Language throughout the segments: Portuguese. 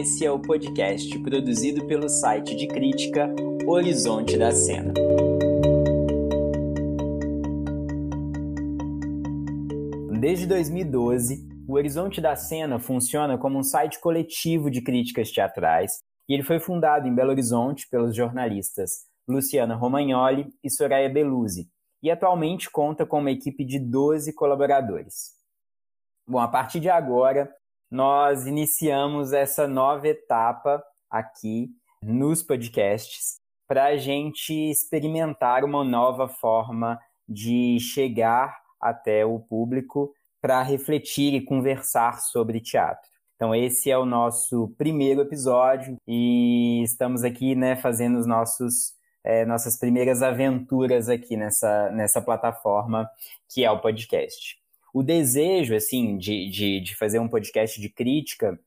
esse é o podcast produzido pelo site de crítica Horizonte da Cena. Desde 2012, o Horizonte da Cena funciona como um site coletivo de críticas teatrais e ele foi fundado em Belo Horizonte pelos jornalistas Luciana Romagnoli e Soraya Beluzzi e atualmente conta com uma equipe de 12 colaboradores. Bom, a partir de agora, nós iniciamos essa nova etapa aqui nos podcasts para a gente experimentar uma nova forma de chegar até o público para refletir e conversar sobre teatro. Então esse é o nosso primeiro episódio e estamos aqui, né, fazendo os nossos é, nossas primeiras aventuras aqui nessa, nessa plataforma que é o podcast o desejo, assim, de, de, de fazer um podcast de crítica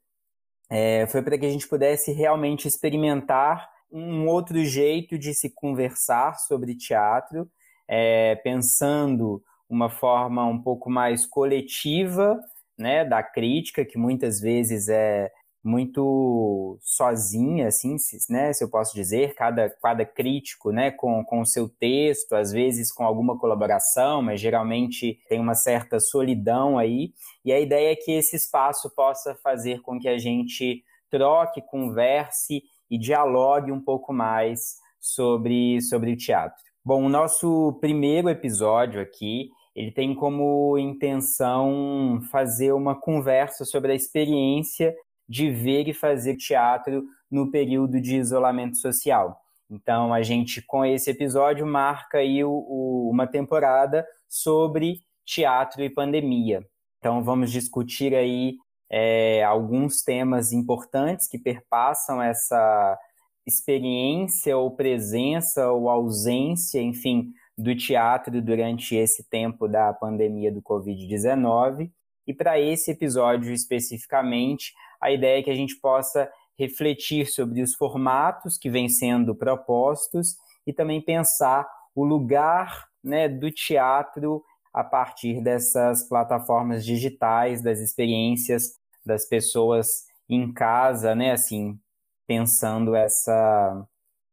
é, foi para que a gente pudesse realmente experimentar um outro jeito de se conversar sobre teatro, é, pensando uma forma um pouco mais coletiva, né, da crítica, que muitas vezes é muito sozinha, assim, né, se eu posso dizer, cada, cada crítico, né, com, com o seu texto, às vezes com alguma colaboração, mas geralmente tem uma certa solidão aí, e a ideia é que esse espaço possa fazer com que a gente troque, converse e dialogue um pouco mais sobre, sobre o teatro. Bom, o nosso primeiro episódio aqui, ele tem como intenção fazer uma conversa sobre a experiência de ver e fazer teatro no período de isolamento social. Então, a gente, com esse episódio, marca aí o, o, uma temporada sobre teatro e pandemia. Então, vamos discutir aí é, alguns temas importantes que perpassam essa experiência ou presença ou ausência, enfim, do teatro durante esse tempo da pandemia do Covid-19. E para esse episódio especificamente, a ideia é que a gente possa refletir sobre os formatos que vêm sendo propostos e também pensar o lugar né, do teatro a partir dessas plataformas digitais, das experiências das pessoas em casa, né, assim, pensando essa,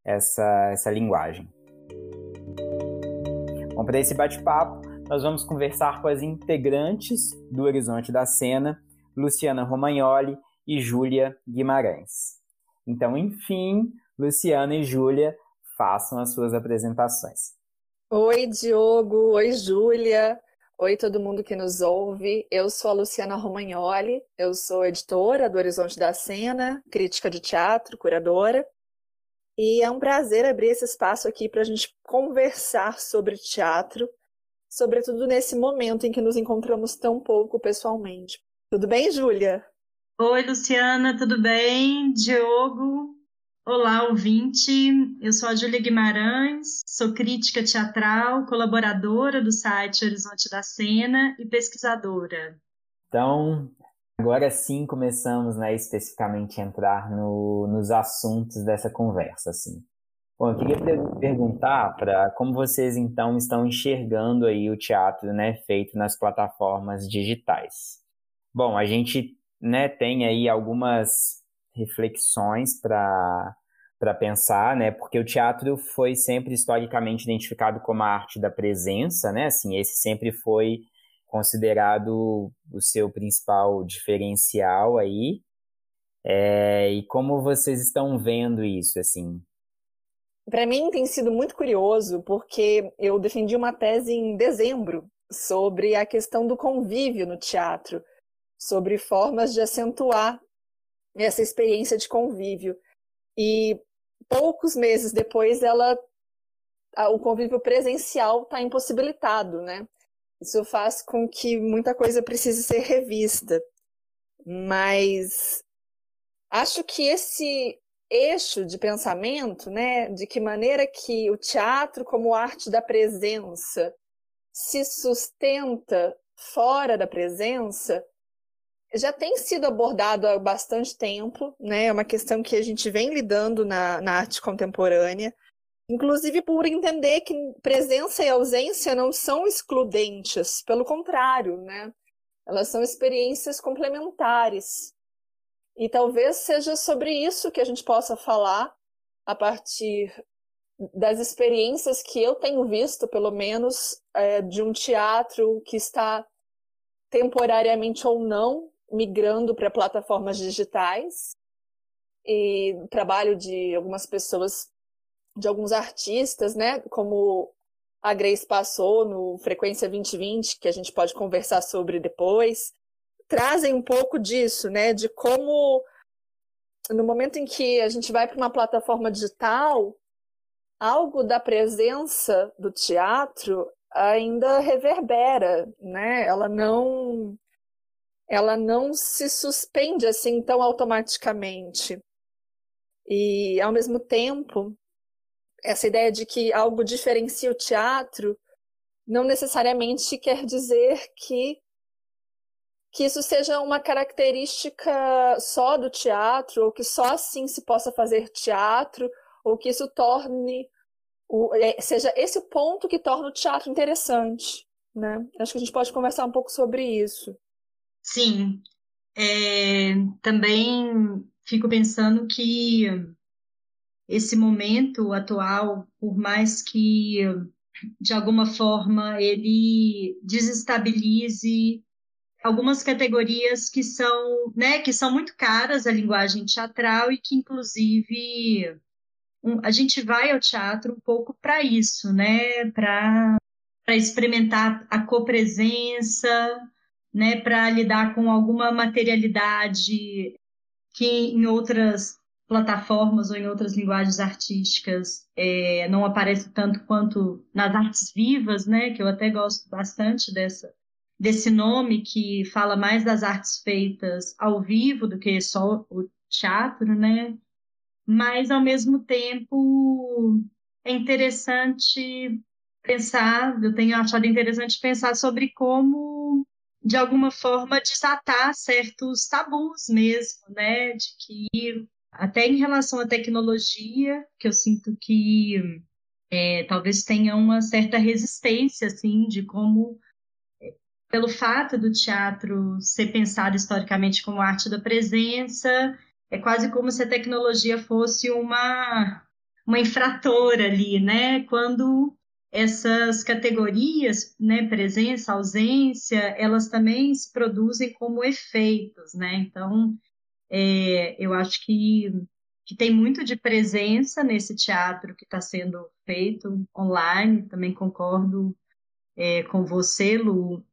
essa, essa linguagem. Bom, para esse bate-papo, nós vamos conversar com as integrantes do Horizonte da Cena, Luciana Romagnoli e Júlia Guimarães. Então, enfim, Luciana e Júlia façam as suas apresentações. Oi, Diogo. Oi, Júlia. Oi, todo mundo que nos ouve. Eu sou a Luciana Romagnoli, eu sou editora do Horizonte da Cena, crítica de teatro, curadora. E é um prazer abrir esse espaço aqui para a gente conversar sobre teatro, sobretudo nesse momento em que nos encontramos tão pouco pessoalmente. Tudo bem, Júlia? Oi, Luciana, tudo bem? Diogo, olá, ouvinte. Eu sou a Júlia Guimarães, sou crítica teatral, colaboradora do site Horizonte da Cena e pesquisadora. Então, agora sim começamos, né, especificamente a entrar no, nos assuntos dessa conversa, assim. Bom, eu queria perguntar para como vocês então estão enxergando aí o teatro, né, feito nas plataformas digitais. Bom, a gente né, tem aí algumas reflexões para para pensar, né? Porque o teatro foi sempre historicamente identificado como a arte da presença, né? Assim, esse sempre foi considerado o seu principal diferencial aí. É, e como vocês estão vendo isso, assim? Para mim tem sido muito curioso, porque eu defendi uma tese em dezembro sobre a questão do convívio no teatro sobre formas de acentuar essa experiência de convívio. E poucos meses depois, ela, o convívio presencial está impossibilitado, né? Isso faz com que muita coisa precise ser revista. Mas acho que esse eixo de pensamento, né, de que maneira que o teatro como arte da presença se sustenta fora da presença, já tem sido abordado há bastante tempo, né? É uma questão que a gente vem lidando na, na arte contemporânea, inclusive por entender que presença e ausência não são excludentes, pelo contrário, né? Elas são experiências complementares. E talvez seja sobre isso que a gente possa falar a partir das experiências que eu tenho visto, pelo menos, é, de um teatro que está temporariamente ou não migrando para plataformas digitais e trabalho de algumas pessoas, de alguns artistas, né, como a Grace passou no Frequência 2020, que a gente pode conversar sobre depois, trazem um pouco disso, né, de como no momento em que a gente vai para uma plataforma digital, algo da presença do teatro ainda reverbera, né? Ela não ela não se suspende assim tão automaticamente. E ao mesmo tempo, essa ideia de que algo diferencia o teatro não necessariamente quer dizer que que isso seja uma característica só do teatro, ou que só assim se possa fazer teatro, ou que isso torne o, é, seja esse o ponto que torna o teatro interessante, né? Acho que a gente pode conversar um pouco sobre isso. Sim, é, também fico pensando que esse momento atual, por mais que de alguma forma ele desestabilize algumas categorias que são, né, que são muito caras à linguagem teatral e que inclusive um, a gente vai ao teatro um pouco para isso, né, para para experimentar a copresença, né, para lidar com alguma materialidade que em outras plataformas ou em outras linguagens artísticas é, não aparece tanto quanto nas artes vivas, né? Que eu até gosto bastante dessa desse nome que fala mais das artes feitas ao vivo do que só o teatro, né? Mas ao mesmo tempo é interessante pensar, eu tenho achado interessante pensar sobre como de alguma forma desatar certos tabus mesmo, né? De que até em relação à tecnologia, que eu sinto que é, talvez tenha uma certa resistência, assim, de como, é, pelo fato do teatro ser pensado historicamente como arte da presença, é quase como se a tecnologia fosse uma, uma infratora ali, né? Quando essas categorias, né, presença, ausência, elas também se produzem como efeitos, né? Então, é, eu acho que, que tem muito de presença nesse teatro que está sendo feito online, também concordo é, com você, Lu.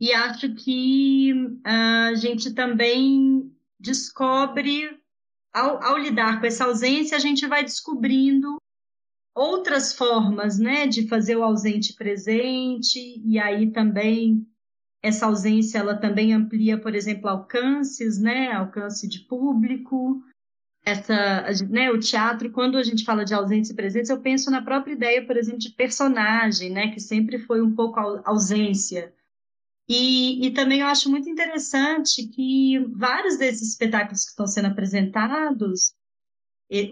E acho que a gente também descobre, ao, ao lidar com essa ausência, a gente vai descobrindo outras formas, né, de fazer o ausente presente, e aí também essa ausência ela também amplia, por exemplo, alcances, né, alcance de público. Essa, né, o teatro, quando a gente fala de ausência e presença, eu penso na própria ideia, por exemplo, de personagem, né, que sempre foi um pouco ausência. E, e também eu acho muito interessante que vários desses espetáculos que estão sendo apresentados,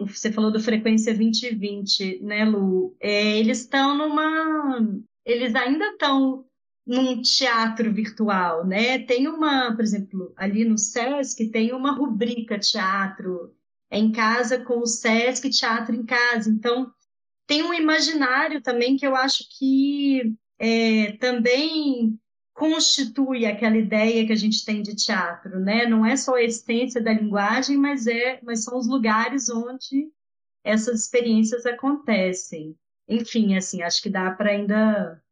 você falou do Frequência 2020, né, Lu? É, eles estão numa. Eles ainda estão num teatro virtual, né? Tem uma, por exemplo, ali no SESC tem uma rubrica teatro em casa com o SESC Teatro em Casa. Então, tem um imaginário também que eu acho que é, também constitui aquela ideia que a gente tem de teatro, né? Não é só a essência da linguagem, mas é, mas são os lugares onde essas experiências acontecem. Enfim, assim, acho que dá para ainda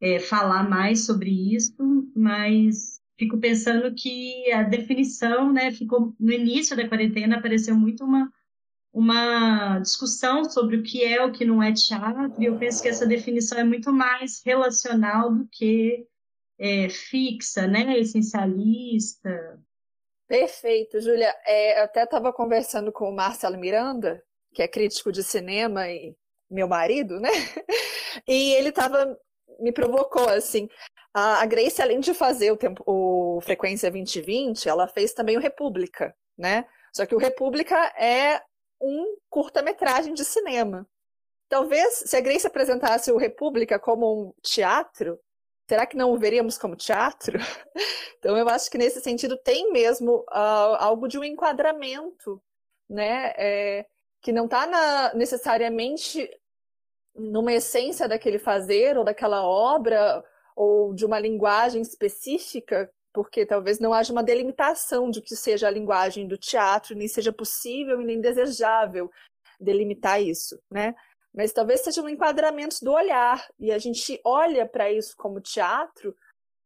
é, falar mais sobre isso, mas fico pensando que a definição, né, ficou no início da quarentena apareceu muito uma uma discussão sobre o que é o que não é teatro, e eu penso que essa definição é muito mais relacional do que é, fixa, né, essencialista. Perfeito, Júlia. É, eu até estava conversando com o Marcelo Miranda, que é crítico de cinema e meu marido, né? E ele estava me provocou, assim. A, Grace, além de fazer o, tempo, o Frequência 2020, ela fez também o República, né? Só que o República é um curta-metragem de cinema. Talvez, se a Grace apresentasse o República como um teatro, será que não o veríamos como teatro? Então, eu acho que nesse sentido tem mesmo uh, algo de um enquadramento, né? É, que não está necessariamente numa essência daquele fazer ou daquela obra ou de uma linguagem específica, porque talvez não haja uma delimitação de que seja a linguagem do teatro, nem seja possível e nem desejável delimitar isso, né? Mas talvez sejam enquadramentos do olhar, e a gente olha para isso como teatro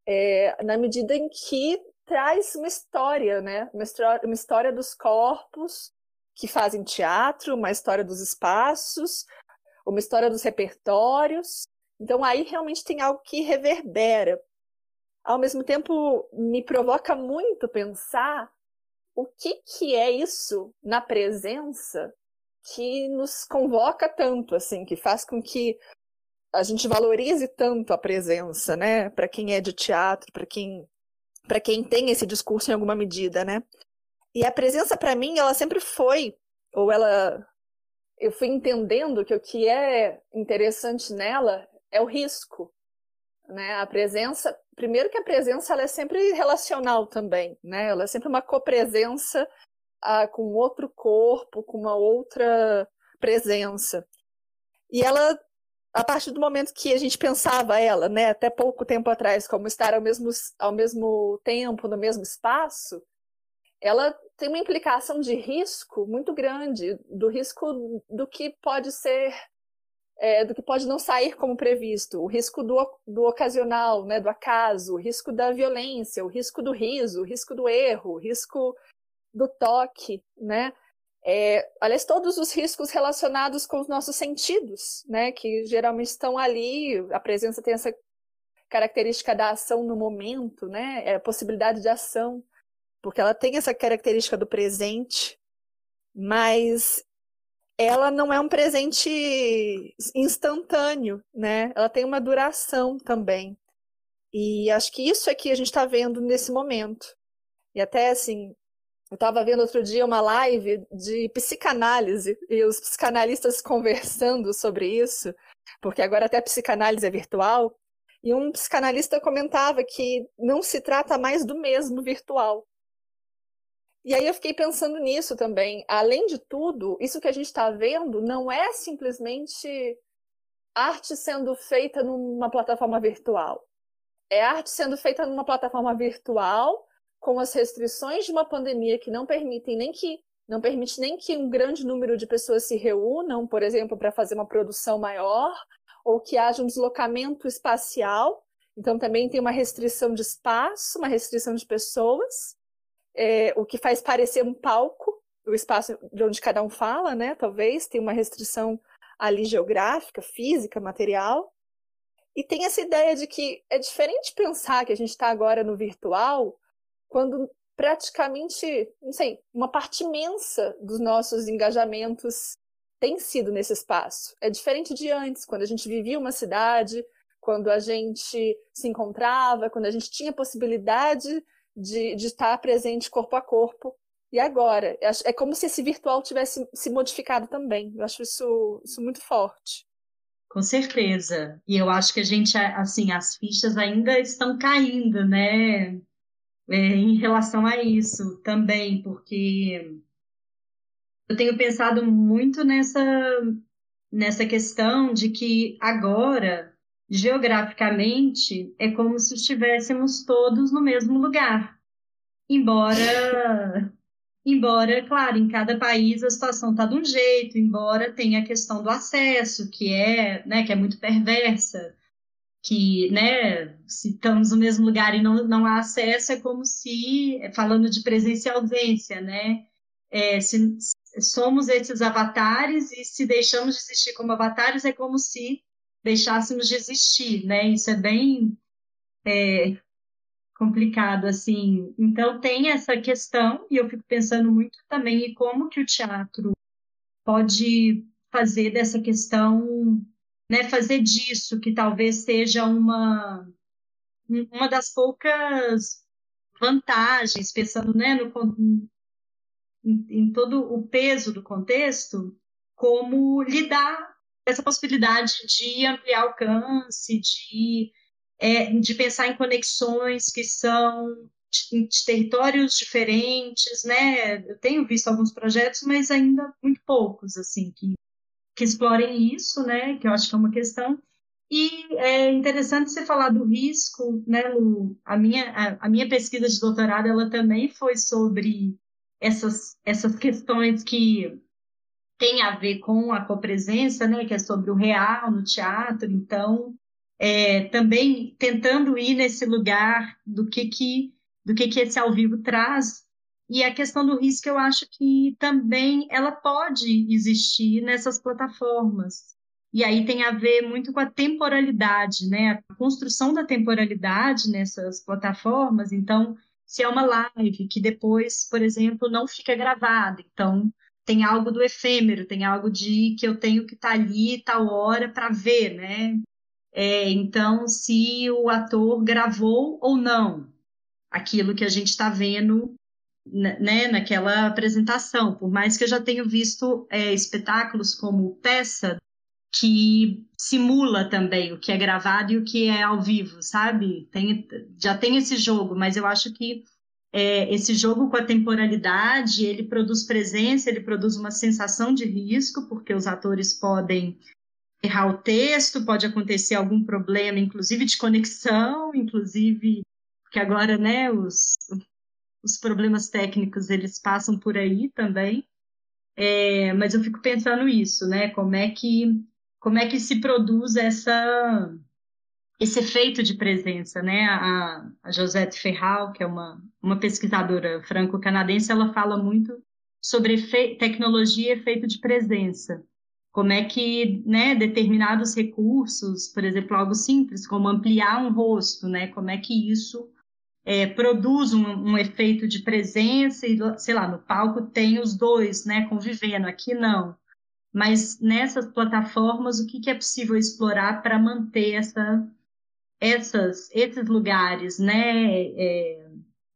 é, na medida em que traz uma história, né? Uma história, uma história dos corpos que fazem teatro, uma história dos espaços, uma história dos repertórios. Então aí realmente tem algo que reverbera. Ao mesmo tempo, me provoca muito pensar o que, que é isso na presença que nos convoca tanto, assim, que faz com que a gente valorize tanto a presença, né? Para quem é de teatro, para quem para quem tem esse discurso em alguma medida, né? E a presença para mim, ela sempre foi ou ela eu fui entendendo que o que é interessante nela é o risco, né? A presença, primeiro que a presença ela é sempre relacional também, né? Ela é sempre uma copresença ah, com outro corpo, com uma outra presença. E ela, a partir do momento que a gente pensava ela, né, até pouco tempo atrás, como estar ao mesmo, ao mesmo tempo, no mesmo espaço, ela tem uma implicação de risco muito grande, do risco do que pode ser, é, do que pode não sair como previsto, o risco do, do ocasional, né, do acaso, o risco da violência, o risco do riso, o risco do erro, o risco do toque, né? É, aliás, todos os riscos relacionados com os nossos sentidos, né? Que geralmente estão ali, a presença tem essa característica da ação no momento, né? É a possibilidade de ação porque ela tem essa característica do presente, mas ela não é um presente instantâneo, né? Ela tem uma duração também. E acho que isso é que a gente está vendo nesse momento. E até assim, eu estava vendo outro dia uma live de psicanálise e os psicanalistas conversando sobre isso, porque agora até a psicanálise é virtual. E um psicanalista comentava que não se trata mais do mesmo virtual. E aí eu fiquei pensando nisso também. Além de tudo, isso que a gente está vendo não é simplesmente arte sendo feita numa plataforma virtual. É arte sendo feita numa plataforma virtual com as restrições de uma pandemia que não permitem nem que não permite nem que um grande número de pessoas se reúnam, por exemplo, para fazer uma produção maior, ou que haja um deslocamento espacial. Então também tem uma restrição de espaço, uma restrição de pessoas é, o que faz parecer um palco, o espaço de onde cada um fala, né? Talvez tem uma restrição ali geográfica, física, material. E tem essa ideia de que é diferente pensar que a gente está agora no virtual, quando praticamente, não sei, uma parte imensa dos nossos engajamentos tem sido nesse espaço. É diferente de antes, quando a gente vivia uma cidade, quando a gente se encontrava, quando a gente tinha possibilidade de, de estar presente corpo a corpo. E agora? É como se esse virtual tivesse se modificado também. Eu acho isso, isso muito forte. Com certeza. E eu acho que a gente, assim, as fichas ainda estão caindo, né? É, em relação a isso também, porque eu tenho pensado muito nessa, nessa questão de que agora geograficamente, é como se estivéssemos todos no mesmo lugar. Embora, embora, claro, em cada país a situação está de um jeito, embora tenha a questão do acesso, que é, né, que é muito perversa, que, né, se estamos no mesmo lugar e não, não há acesso, é como se, falando de presença e ausência, né, é, se, somos esses avatares e se deixamos de existir como avatares, é como se deixássemos de existir, né? Isso é bem é, complicado, assim. Então, tem essa questão, e eu fico pensando muito também em como que o teatro pode fazer dessa questão, né, fazer disso, que talvez seja uma, uma das poucas vantagens, pensando né, no, em, em todo o peso do contexto, como lidar essa possibilidade de ampliar alcance, de é, de pensar em conexões que são de, de territórios diferentes, né? Eu tenho visto alguns projetos, mas ainda muito poucos, assim, que, que explorem isso, né? Que eu acho que é uma questão. E é interessante você falar do risco, né? A minha, a, a, minha pesquisa de doutorado, ela também foi sobre essas, essas questões que têm a ver com a copresença, né, que é sobre o real no teatro. Então, é, também tentando ir nesse lugar do que que, do que que esse ao vivo traz. E a questão do risco, eu acho que também ela pode existir nessas plataformas e aí tem a ver muito com a temporalidade, né? A construção da temporalidade nessas plataformas. Então, se é uma live que depois, por exemplo, não fica gravada, então tem algo do efêmero, tem algo de que eu tenho que estar tá ali tal hora para ver, né? É, então, se o ator gravou ou não aquilo que a gente está vendo né, naquela apresentação, por mais que eu já tenha visto é, espetáculos como peça que simula também o que é gravado e o que é ao vivo, sabe? Tem, já tem esse jogo, mas eu acho que é, esse jogo com a temporalidade, ele produz presença, ele produz uma sensação de risco, porque os atores podem errar o texto, pode acontecer algum problema, inclusive de conexão, inclusive que agora, né, os, os problemas técnicos, eles passam por aí também. É, mas eu fico pensando isso, né? Como é que como é que se produz essa esse efeito de presença, né? A, a Josette Ferral, que é uma, uma pesquisadora franco-canadense, ela fala muito sobre tecnologia e efeito de presença. Como é que né, determinados recursos, por exemplo, algo simples, como ampliar um rosto, né? Como é que isso é, produz um, um, efeito de presença e, sei lá, no palco tem os dois, né, convivendo, aqui não mas nessas plataformas o que, que é possível explorar para manter essa, essas, esses lugares, né, é,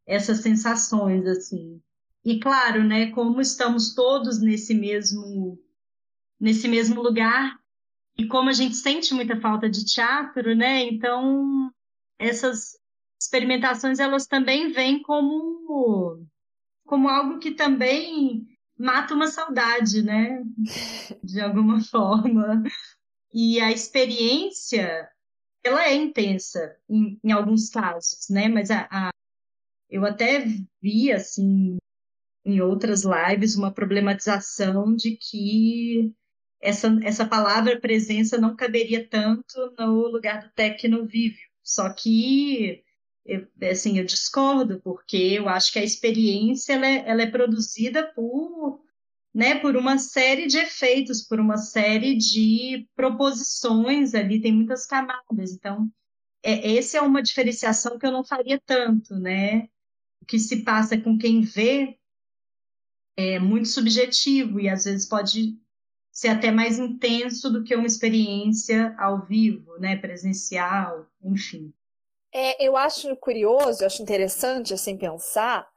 essas sensações assim. E claro, né, como estamos todos nesse mesmo nesse mesmo lugar e como a gente sente muita falta de teatro, né, então essas experimentações elas também vêm como como algo que também mata uma saudade, né? De alguma forma. E a experiência, ela é intensa em, em alguns casos, né? Mas a, a, eu até vi, assim, em outras lives, uma problematização de que essa, essa palavra presença não caberia tanto no lugar do tecno vivo. Só que eu, assim, eu discordo, porque eu acho que a experiência ela é, ela é produzida por, né, por uma série de efeitos, por uma série de proposições ali, tem muitas camadas. Então, é, essa é uma diferenciação que eu não faria tanto, né? O que se passa com quem vê é muito subjetivo e às vezes pode ser até mais intenso do que uma experiência ao vivo, né, presencial, enfim. É, eu acho curioso, eu acho interessante assim pensar,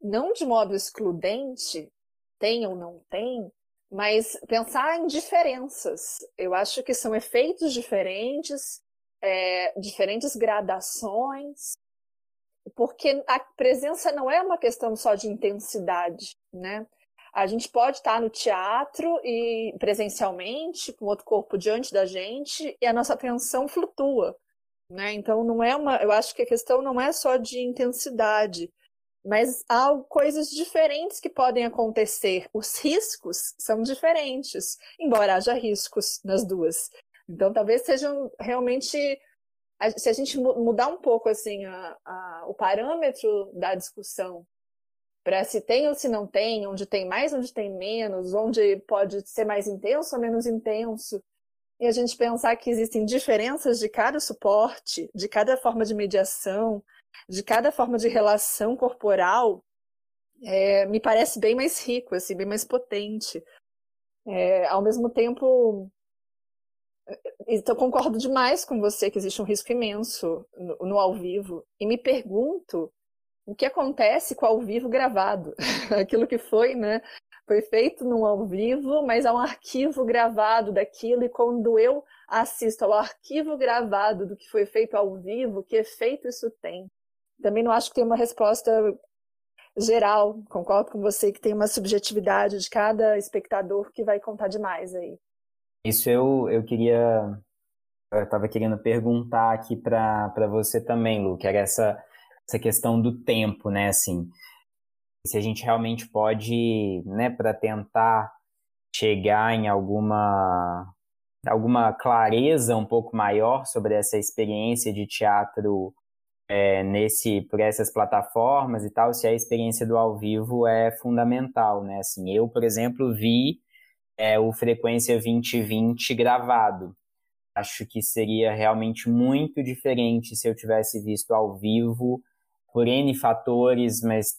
não de modo excludente, tem ou não tem, mas pensar em diferenças. Eu acho que são efeitos diferentes, é, diferentes gradações, porque a presença não é uma questão só de intensidade, né? A gente pode estar no teatro e presencialmente, com outro corpo diante da gente, e a nossa atenção flutua. Né? Então não é uma, eu acho que a questão não é só de intensidade, mas há coisas diferentes que podem acontecer. Os riscos são diferentes, embora haja riscos nas duas. Então talvez sejam realmente se a gente mudar um pouco assim a, a, o parâmetro da discussão para se tem ou se não tem, onde tem mais, onde tem menos, onde pode ser mais intenso ou menos intenso, e a gente pensar que existem diferenças de cada suporte, de cada forma de mediação, de cada forma de relação corporal, é, me parece bem mais rico, assim, bem mais potente. É, ao mesmo tempo, então concordo demais com você que existe um risco imenso no, no ao vivo e me pergunto o que acontece com o ao vivo gravado, aquilo que foi, né, foi feito num ao vivo, mas há um arquivo gravado daquilo, e quando eu assista ao arquivo gravado do que foi feito ao vivo, que efeito isso tem? Também não acho que tem uma resposta geral. Concordo com você que tem uma subjetividade de cada espectador que vai contar demais aí. Isso eu, eu queria. Eu estava querendo perguntar aqui para você também, Lu, que era essa, essa questão do tempo, né? Assim, se a gente realmente pode, né, para tentar chegar em alguma alguma clareza um pouco maior sobre essa experiência de teatro é, nesse por essas plataformas e tal, se a experiência do ao vivo é fundamental, né? Assim, eu, por exemplo, vi é, o Frequência 2020 gravado. Acho que seria realmente muito diferente se eu tivesse visto ao vivo por N fatores, mas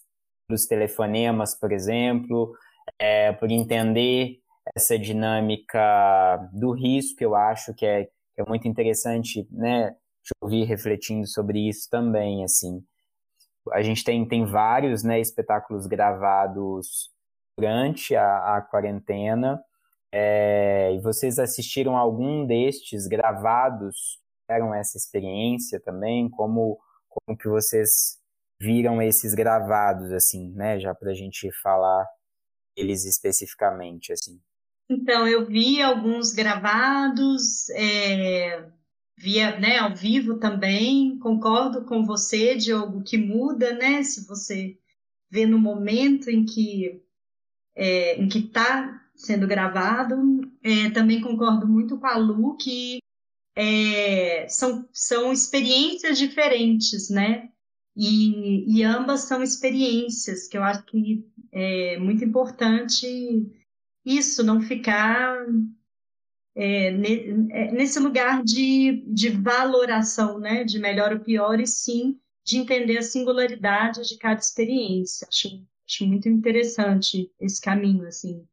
dos telefonemas, por exemplo, é, por entender essa dinâmica do risco, eu acho que é, que é muito interessante, né, te ouvir refletindo sobre isso também, assim. A gente tem, tem vários, né, espetáculos gravados durante a, a quarentena, é, e vocês assistiram algum destes gravados? Tiveram essa experiência também? Como, como que vocês viram esses gravados, assim, né? Já para a gente falar eles especificamente, assim. Então, eu vi alguns gravados, é, via, né, ao vivo também. Concordo com você, Diogo, que muda, né? Se você vê no momento em que é, em que está sendo gravado. É, também concordo muito com a Lu que é, são, são experiências diferentes, né? E, e, ambas são experiências que eu acho que é muito importante isso, não ficar é, é, nesse lugar de, de valoração, né? De melhor ou pior, e sim de entender a singularidade de cada experiência. Acho, acho muito interessante esse caminho, assim.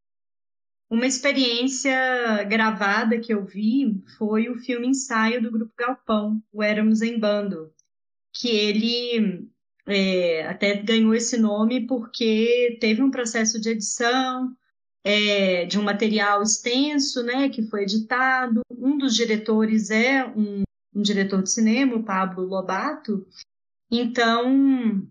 Uma experiência gravada que eu vi foi o filme ensaio do Grupo Galpão, o Éramos em Bando, que ele é, até ganhou esse nome porque teve um processo de edição é, de um material extenso, né, que foi editado. Um dos diretores é um, um diretor de cinema, o Pablo Lobato. Então,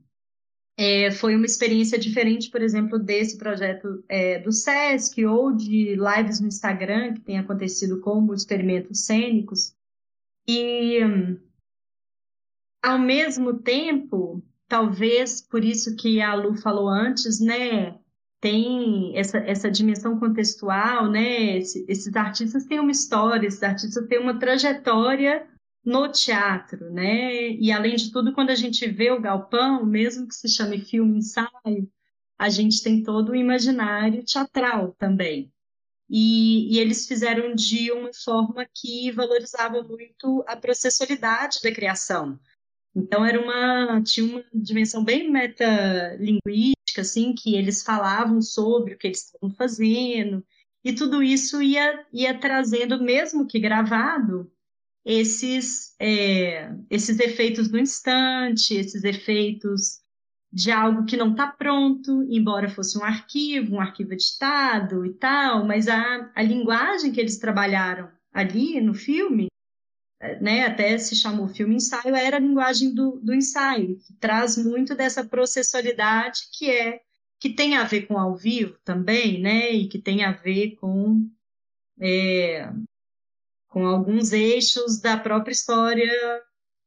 é, foi uma experiência diferente, por exemplo, desse projeto é, do SESC ou de lives no Instagram, que tem acontecido como experimentos cênicos. E, ao mesmo tempo, talvez por isso que a Lu falou antes, né? Tem essa, essa dimensão contextual, né? esses artistas têm uma história, esses artistas têm uma trajetória no teatro, né? E além de tudo, quando a gente vê o galpão, mesmo que se chame filme ensaio, a gente tem todo o imaginário teatral também. E, e, eles fizeram de uma forma que valorizava muito a processualidade da criação. Então era uma tinha uma dimensão bem metalinguística, assim, que eles falavam sobre o que eles estavam fazendo e tudo isso ia ia trazendo, mesmo que gravado, esses, é, esses efeitos do instante, esses efeitos de algo que não está pronto, embora fosse um arquivo, um arquivo editado e tal, mas a, a linguagem que eles trabalharam ali no filme, né, até se chamou filme ensaio, era a linguagem do, do ensaio, que traz muito dessa processualidade que é que tem a ver com ao vivo também, né, e que tem a ver com é, com alguns eixos da própria história,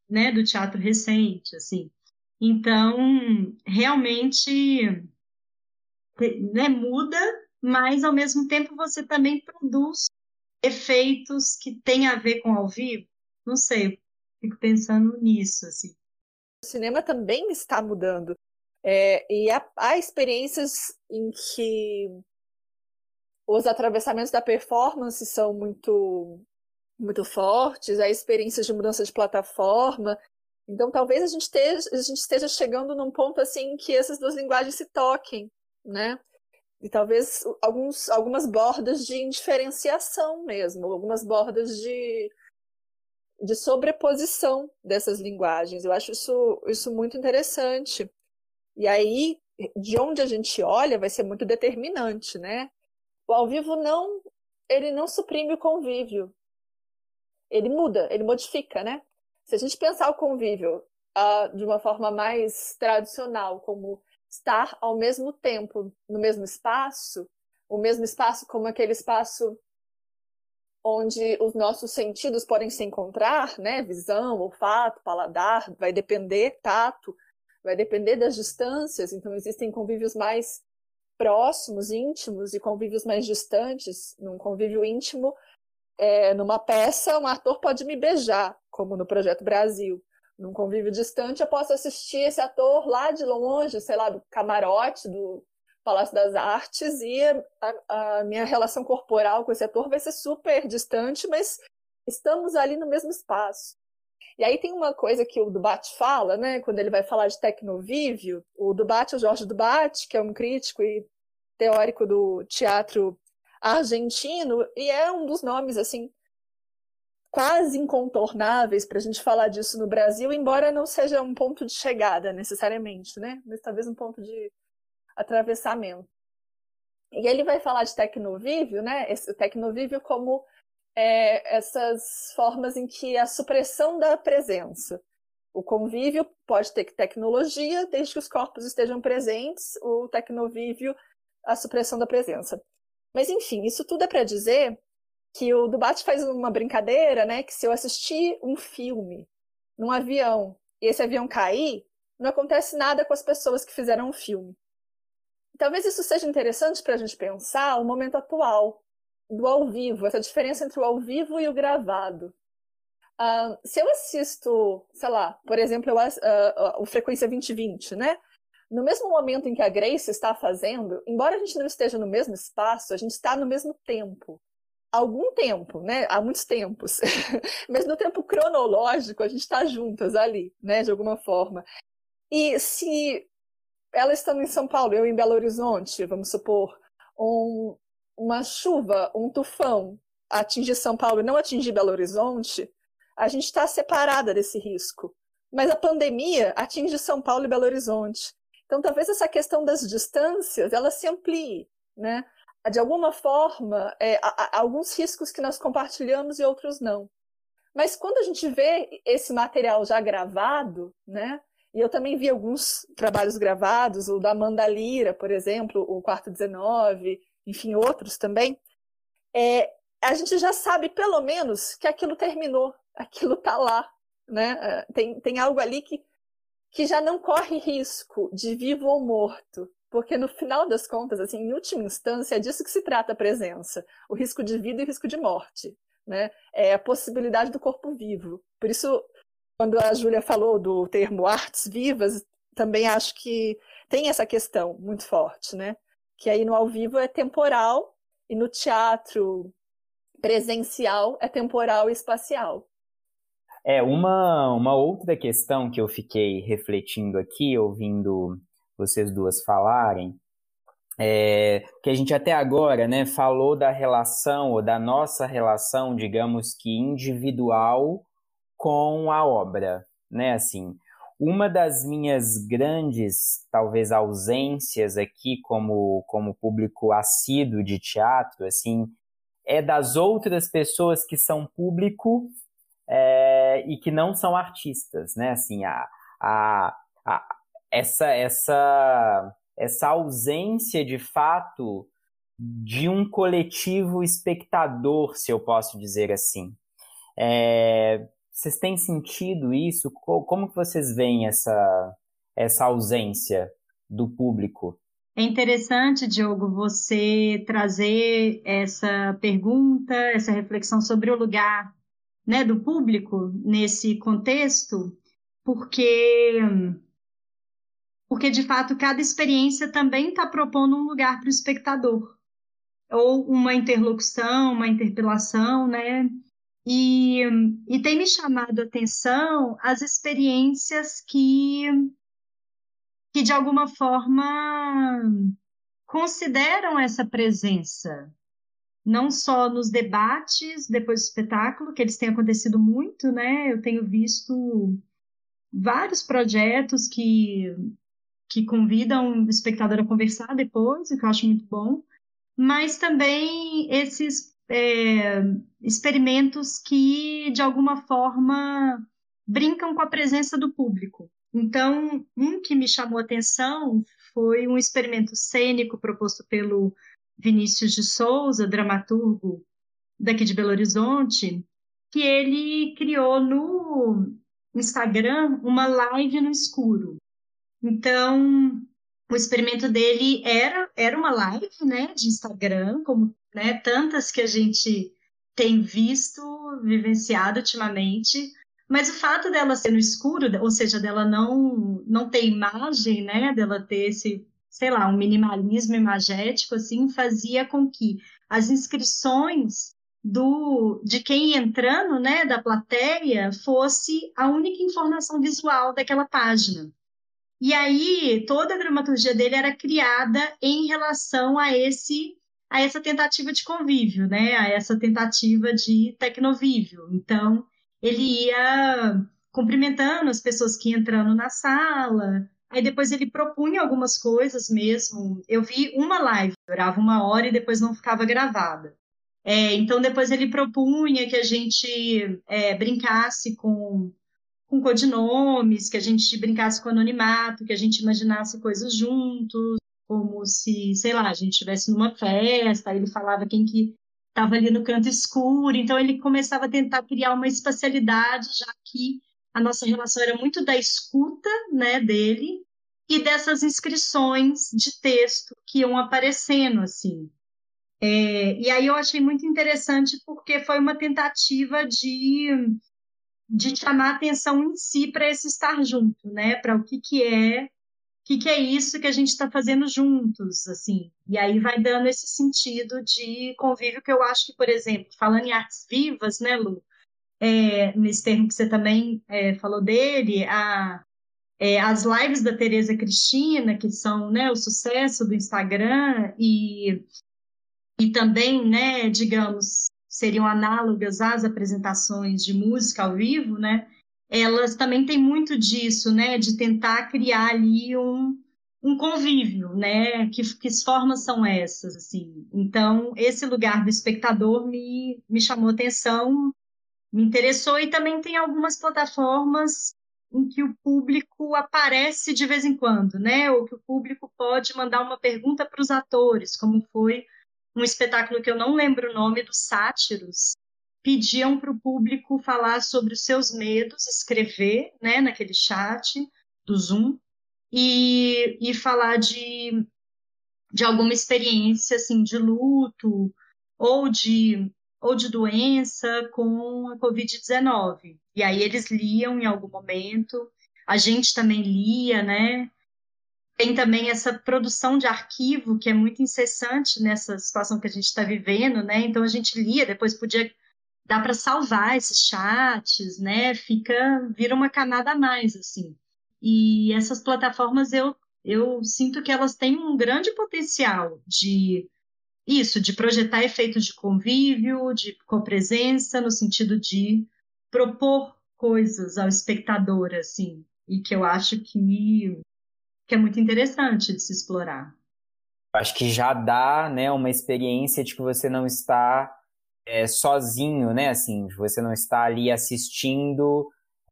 né, do teatro recente, assim. Então, realmente, né, muda, mas ao mesmo tempo você também produz efeitos que têm a ver com ao vivo. Não sei, fico pensando nisso, assim. O cinema também está mudando. É, e há, há experiências em que os atravessamentos da performance são muito muito fortes, a experiência de mudança de plataforma. Então, talvez a gente, esteja, a gente esteja chegando num ponto assim que essas duas linguagens se toquem, né? E talvez alguns, algumas bordas de indiferenciação mesmo, algumas bordas de, de sobreposição dessas linguagens. Eu acho isso, isso muito interessante. E aí, de onde a gente olha vai ser muito determinante, né? O ao vivo não, ele não suprime o convívio, ele muda, ele modifica, né? Se a gente pensar o convívio uh, de uma forma mais tradicional, como estar ao mesmo tempo no mesmo espaço, o mesmo espaço como aquele espaço onde os nossos sentidos podem se encontrar, né? Visão, olfato, paladar, vai depender, tato, vai depender das distâncias. Então existem convívios mais próximos, íntimos e convívios mais distantes. Num convívio íntimo, é, numa peça, um ator pode me beijar, como no Projeto Brasil. Num convívio distante, eu posso assistir esse ator lá de longe, sei lá, do camarote, do Palácio das Artes, e a, a minha relação corporal com esse ator vai ser super distante, mas estamos ali no mesmo espaço. E aí tem uma coisa que o Dubat fala, né, quando ele vai falar de tecnovívio, o Dubat, o Jorge Dubat, que é um crítico e teórico do teatro argentino, e é um dos nomes, assim, quase incontornáveis para a gente falar disso no Brasil, embora não seja um ponto de chegada necessariamente, né, mas talvez um ponto de atravessamento. E ele vai falar de tecnovívio, né, esse, o tecnovívio como é, essas formas em que a supressão da presença. O convívio pode ter tecnologia, desde que os corpos estejam presentes, o tecnovívio, a supressão da presença. Mas, enfim, isso tudo é para dizer que o Debate faz uma brincadeira, né? Que se eu assistir um filme num avião e esse avião cair, não acontece nada com as pessoas que fizeram o filme. Talvez isso seja interessante para a gente pensar o momento atual, do ao vivo, essa diferença entre o ao vivo e o gravado. Uh, se eu assisto, sei lá, por exemplo, eu, uh, o Frequência 2020, né? No mesmo momento em que a Grace está fazendo, embora a gente não esteja no mesmo espaço, a gente está no mesmo tempo. Algum tempo, né? Há muitos tempos. Mas no tempo cronológico, a gente está juntas ali, né? De alguma forma. E se ela estando em São Paulo, eu em Belo Horizonte, vamos supor, um, uma chuva, um tufão atingir São Paulo e não atingir Belo Horizonte, a gente está separada desse risco. Mas a pandemia atinge São Paulo e Belo Horizonte. Então, talvez essa questão das distâncias ela se amplie, né? De alguma forma, é, há, há alguns riscos que nós compartilhamos e outros não. Mas quando a gente vê esse material já gravado, né? E eu também vi alguns trabalhos gravados, o da Amanda Lira, por exemplo, o Quarto 19, enfim, outros também, é, a gente já sabe pelo menos que aquilo terminou, aquilo está lá, né? É, tem, tem algo ali que, que já não corre risco de vivo ou morto, porque no final das contas, assim, em última instância, é disso que se trata a presença, o risco de vida e o risco de morte, né? É a possibilidade do corpo vivo. Por isso, quando a Júlia falou do termo artes vivas, também acho que tem essa questão muito forte, né? que aí no ao vivo é temporal e no teatro presencial é temporal e espacial. É, uma, uma outra questão que eu fiquei refletindo aqui, ouvindo vocês duas falarem, é que a gente até agora né, falou da relação, ou da nossa relação, digamos que individual com a obra, né, assim, uma das minhas grandes, talvez, ausências aqui como, como público assíduo de teatro, assim, é das outras pessoas que são público é, e que não são artistas, né? Assim, a, a, a, essa, essa, essa ausência, de fato, de um coletivo espectador, se eu posso dizer assim. É, vocês têm sentido isso? Como que vocês veem essa, essa ausência do público? É interessante, Diogo, você trazer essa pergunta, essa reflexão sobre o lugar né, do público nesse contexto, porque porque de fato cada experiência também está propondo um lugar para o espectador ou uma interlocução, uma interpelação, né? E, e tem me chamado a atenção as experiências que, que, de alguma forma, consideram essa presença, não só nos debates depois do espetáculo, que eles têm acontecido muito, né? Eu tenho visto vários projetos que, que convidam o espectador a conversar depois, o que eu acho muito bom, mas também esses é, experimentos que, de alguma forma, brincam com a presença do público. Então, um que me chamou atenção foi um experimento cênico proposto pelo Vinícius de Souza, dramaturgo daqui de Belo Horizonte, que ele criou no Instagram uma live no escuro. Então, o experimento dele era, era uma live né, de Instagram, como né, tantas que a gente tem visto, vivenciado ultimamente, mas o fato dela ser no escuro, ou seja, dela não, não ter imagem, né, dela ter esse, sei lá, um minimalismo imagético, assim, fazia com que as inscrições do de quem entrando, né, da plateia, fosse a única informação visual daquela página. E aí toda a dramaturgia dele era criada em relação a esse a essa tentativa de convívio, né, a essa tentativa de tecnovívio. Então, ele ia cumprimentando as pessoas que entrando na sala, aí depois ele propunha algumas coisas mesmo. Eu vi uma live, durava uma hora e depois não ficava gravada. É, então, depois ele propunha que a gente é, brincasse com, com codinomes, que a gente brincasse com anonimato, que a gente imaginasse coisas juntos, como se, sei lá, a gente estivesse numa festa, ele falava quem que estava ali no canto escuro, então ele começava a tentar criar uma espacialidade, já que a nossa relação era muito da escuta, né, dele, e dessas inscrições de texto que iam aparecendo, assim. É, e aí eu achei muito interessante porque foi uma tentativa de, de chamar atenção em si para esse estar junto, né? Para o que, que é que, que é isso que a gente está fazendo juntos, assim. E aí vai dando esse sentido de convívio que eu acho que, por exemplo, falando em artes vivas, né, Lu? É, nesse termo que você também é, falou dele, a, é, as lives da Tereza Cristina, que são né, o sucesso do Instagram, e e também, né, digamos, seriam análogas às apresentações de música ao vivo, né? Elas também têm muito disso, né, de tentar criar ali um, um convívio, né? Que, que formas são essas, assim? Então, esse lugar do espectador me, me chamou atenção, me interessou e também tem algumas plataformas em que o público aparece de vez em quando, né? Ou que o público pode mandar uma pergunta para os atores, como foi um espetáculo que eu não lembro o nome, dos sátiros, pediam para o público falar sobre os seus medos, escrever né, naquele chat do Zoom e, e falar de, de alguma experiência assim, de luto ou de, ou de doença com a Covid-19. E aí eles liam em algum momento, a gente também lia, né? Tem também essa produção de arquivo que é muito incessante nessa situação que a gente está vivendo, né? Então a gente lia, depois podia dar para salvar esses chats, né? Fica vira uma camada a mais assim. E essas plataformas eu eu sinto que elas têm um grande potencial de isso, de projetar efeitos de convívio, de copresença, no sentido de propor coisas ao espectador, assim, e que eu acho que que é muito interessante de se explorar. Acho que já dá, né, uma experiência de que você não está é, sozinho, né, assim, você não está ali assistindo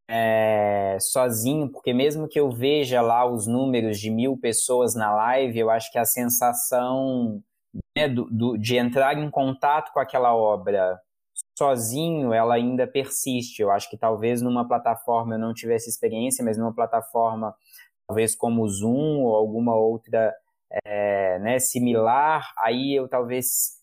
é, sozinho, porque mesmo que eu veja lá os números de mil pessoas na live, eu acho que a sensação né, do, do, de entrar em contato com aquela obra sozinho, ela ainda persiste. Eu acho que talvez numa plataforma eu não tivesse experiência, mas numa plataforma talvez como o Zoom ou alguma outra é, né, similar, aí eu talvez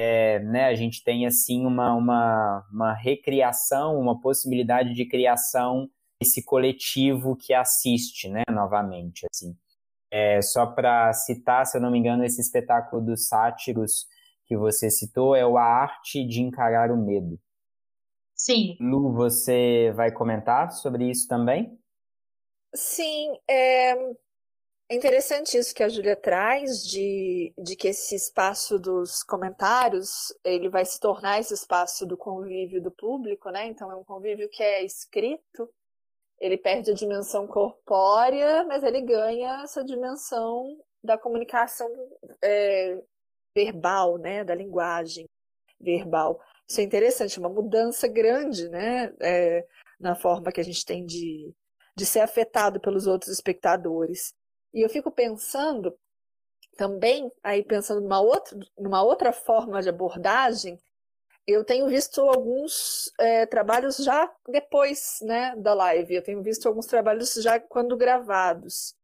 é, né, a gente tenha assim uma, uma, uma recriação, uma possibilidade de criação desse coletivo que assiste, né, novamente, assim. É, só para citar, se eu não me engano, esse espetáculo dos sátiros que você citou é o A Arte de Encarar o Medo. Sim. Lu, você vai comentar sobre isso também? Sim, é, é interessante isso que a Júlia traz, de, de que esse espaço dos comentários, ele vai se tornar esse espaço do convívio do público, né? Então é um convívio que é escrito, ele perde a dimensão corpórea, mas ele ganha essa dimensão da comunicação é, verbal, né? Da linguagem. verbal. Isso é interessante, uma mudança grande, né, é, na forma que a gente tem de, de ser afetado pelos outros espectadores. E eu fico pensando também, aí pensando numa outra, numa outra forma de abordagem, eu tenho visto alguns é, trabalhos já depois né, da live, eu tenho visto alguns trabalhos já quando gravados.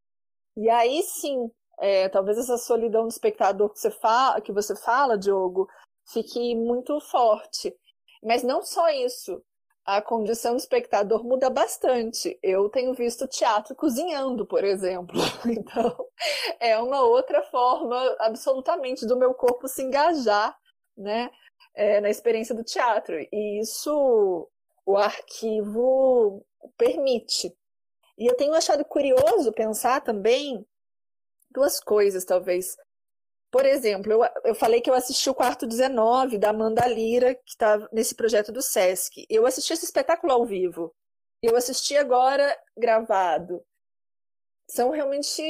E aí sim, é, talvez essa solidão do espectador que você, fala, que você fala, Diogo, fique muito forte. Mas não só isso. A condição do espectador muda bastante. Eu tenho visto teatro cozinhando, por exemplo. Então, é uma outra forma absolutamente do meu corpo se engajar, né, é, na experiência do teatro. E isso o arquivo permite. E eu tenho achado curioso pensar também duas coisas, talvez. Por exemplo, eu, eu falei que eu assisti o quarto 19 da Amanda Lira, que está nesse projeto do Sesc. Eu assisti esse espetáculo ao vivo. Eu assisti agora gravado. São realmente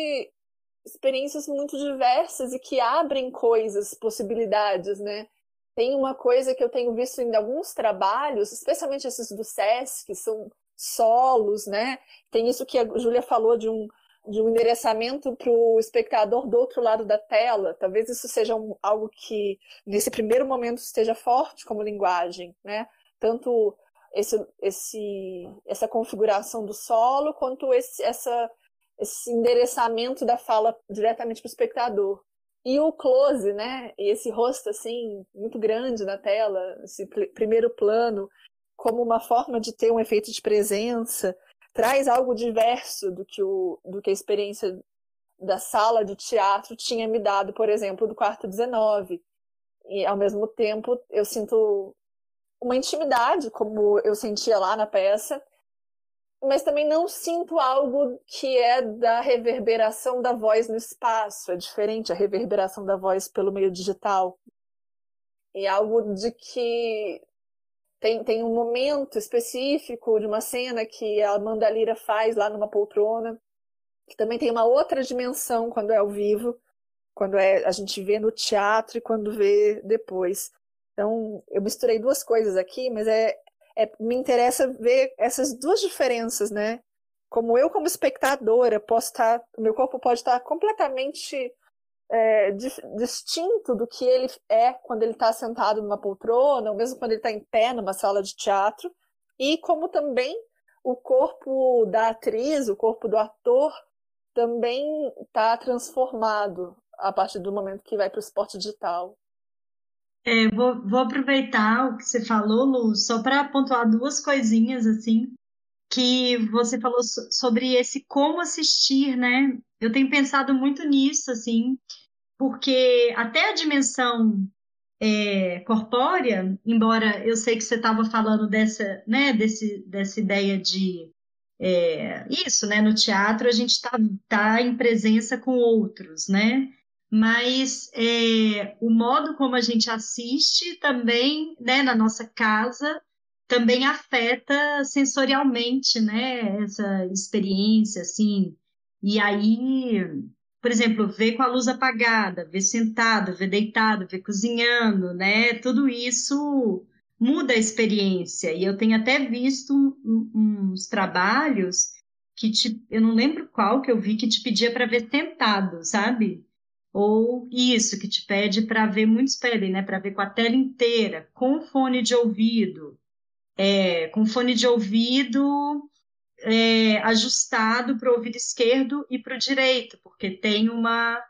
experiências muito diversas e que abrem coisas, possibilidades, né? Tem uma coisa que eu tenho visto em alguns trabalhos, especialmente esses do SESC, são solos, né? Tem isso que a Júlia falou de um de um endereçamento para o espectador do outro lado da tela. Talvez isso seja um, algo que, nesse primeiro momento, esteja forte como linguagem, né? Tanto esse, esse, essa configuração do solo, quanto esse, essa, esse endereçamento da fala diretamente para o espectador. E o close, né? E esse rosto, assim, muito grande na tela, esse primeiro plano, como uma forma de ter um efeito de presença traz algo diverso do que, o, do que a experiência da sala de teatro tinha me dado, por exemplo, do quarto 19. E, ao mesmo tempo, eu sinto uma intimidade, como eu sentia lá na peça, mas também não sinto algo que é da reverberação da voz no espaço. É diferente a reverberação da voz pelo meio digital. E algo de que tem, tem um momento específico de uma cena que a Amanda Lira faz lá numa poltrona, que também tem uma outra dimensão quando é ao vivo, quando é a gente vê no teatro e quando vê depois. Então, eu misturei duas coisas aqui, mas é, é me interessa ver essas duas diferenças, né? Como eu, como espectadora, posso estar, o meu corpo pode estar completamente é, distinto do que ele é quando ele está sentado numa poltrona, ou mesmo quando ele está em pé numa sala de teatro, e como também o corpo da atriz, o corpo do ator, também está transformado a partir do momento que vai para o esporte digital. É, vou, vou, aproveitar o que você falou, Lu, só para pontuar duas coisinhas assim, que você falou sobre esse como assistir, né? Eu tenho pensado muito nisso, assim, porque até a dimensão é, corpórea, embora eu sei que você estava falando dessa, né, desse, dessa ideia de é, isso, né, no teatro a gente está tá em presença com outros, né, mas é, o modo como a gente assiste também, né, na nossa casa, também afeta sensorialmente, né, essa experiência, assim, e aí por exemplo, ver com a luz apagada, ver sentado, ver deitado, ver cozinhando, né? Tudo isso muda a experiência. E eu tenho até visto uns trabalhos que te, eu não lembro qual que eu vi que te pedia para ver sentado, sabe? Ou isso que te pede para ver muitos pedem, né? Para ver com a tela inteira, com fone de ouvido, é, com fone de ouvido é, ajustado para o ouvido esquerdo e para o direito, porque tem uma.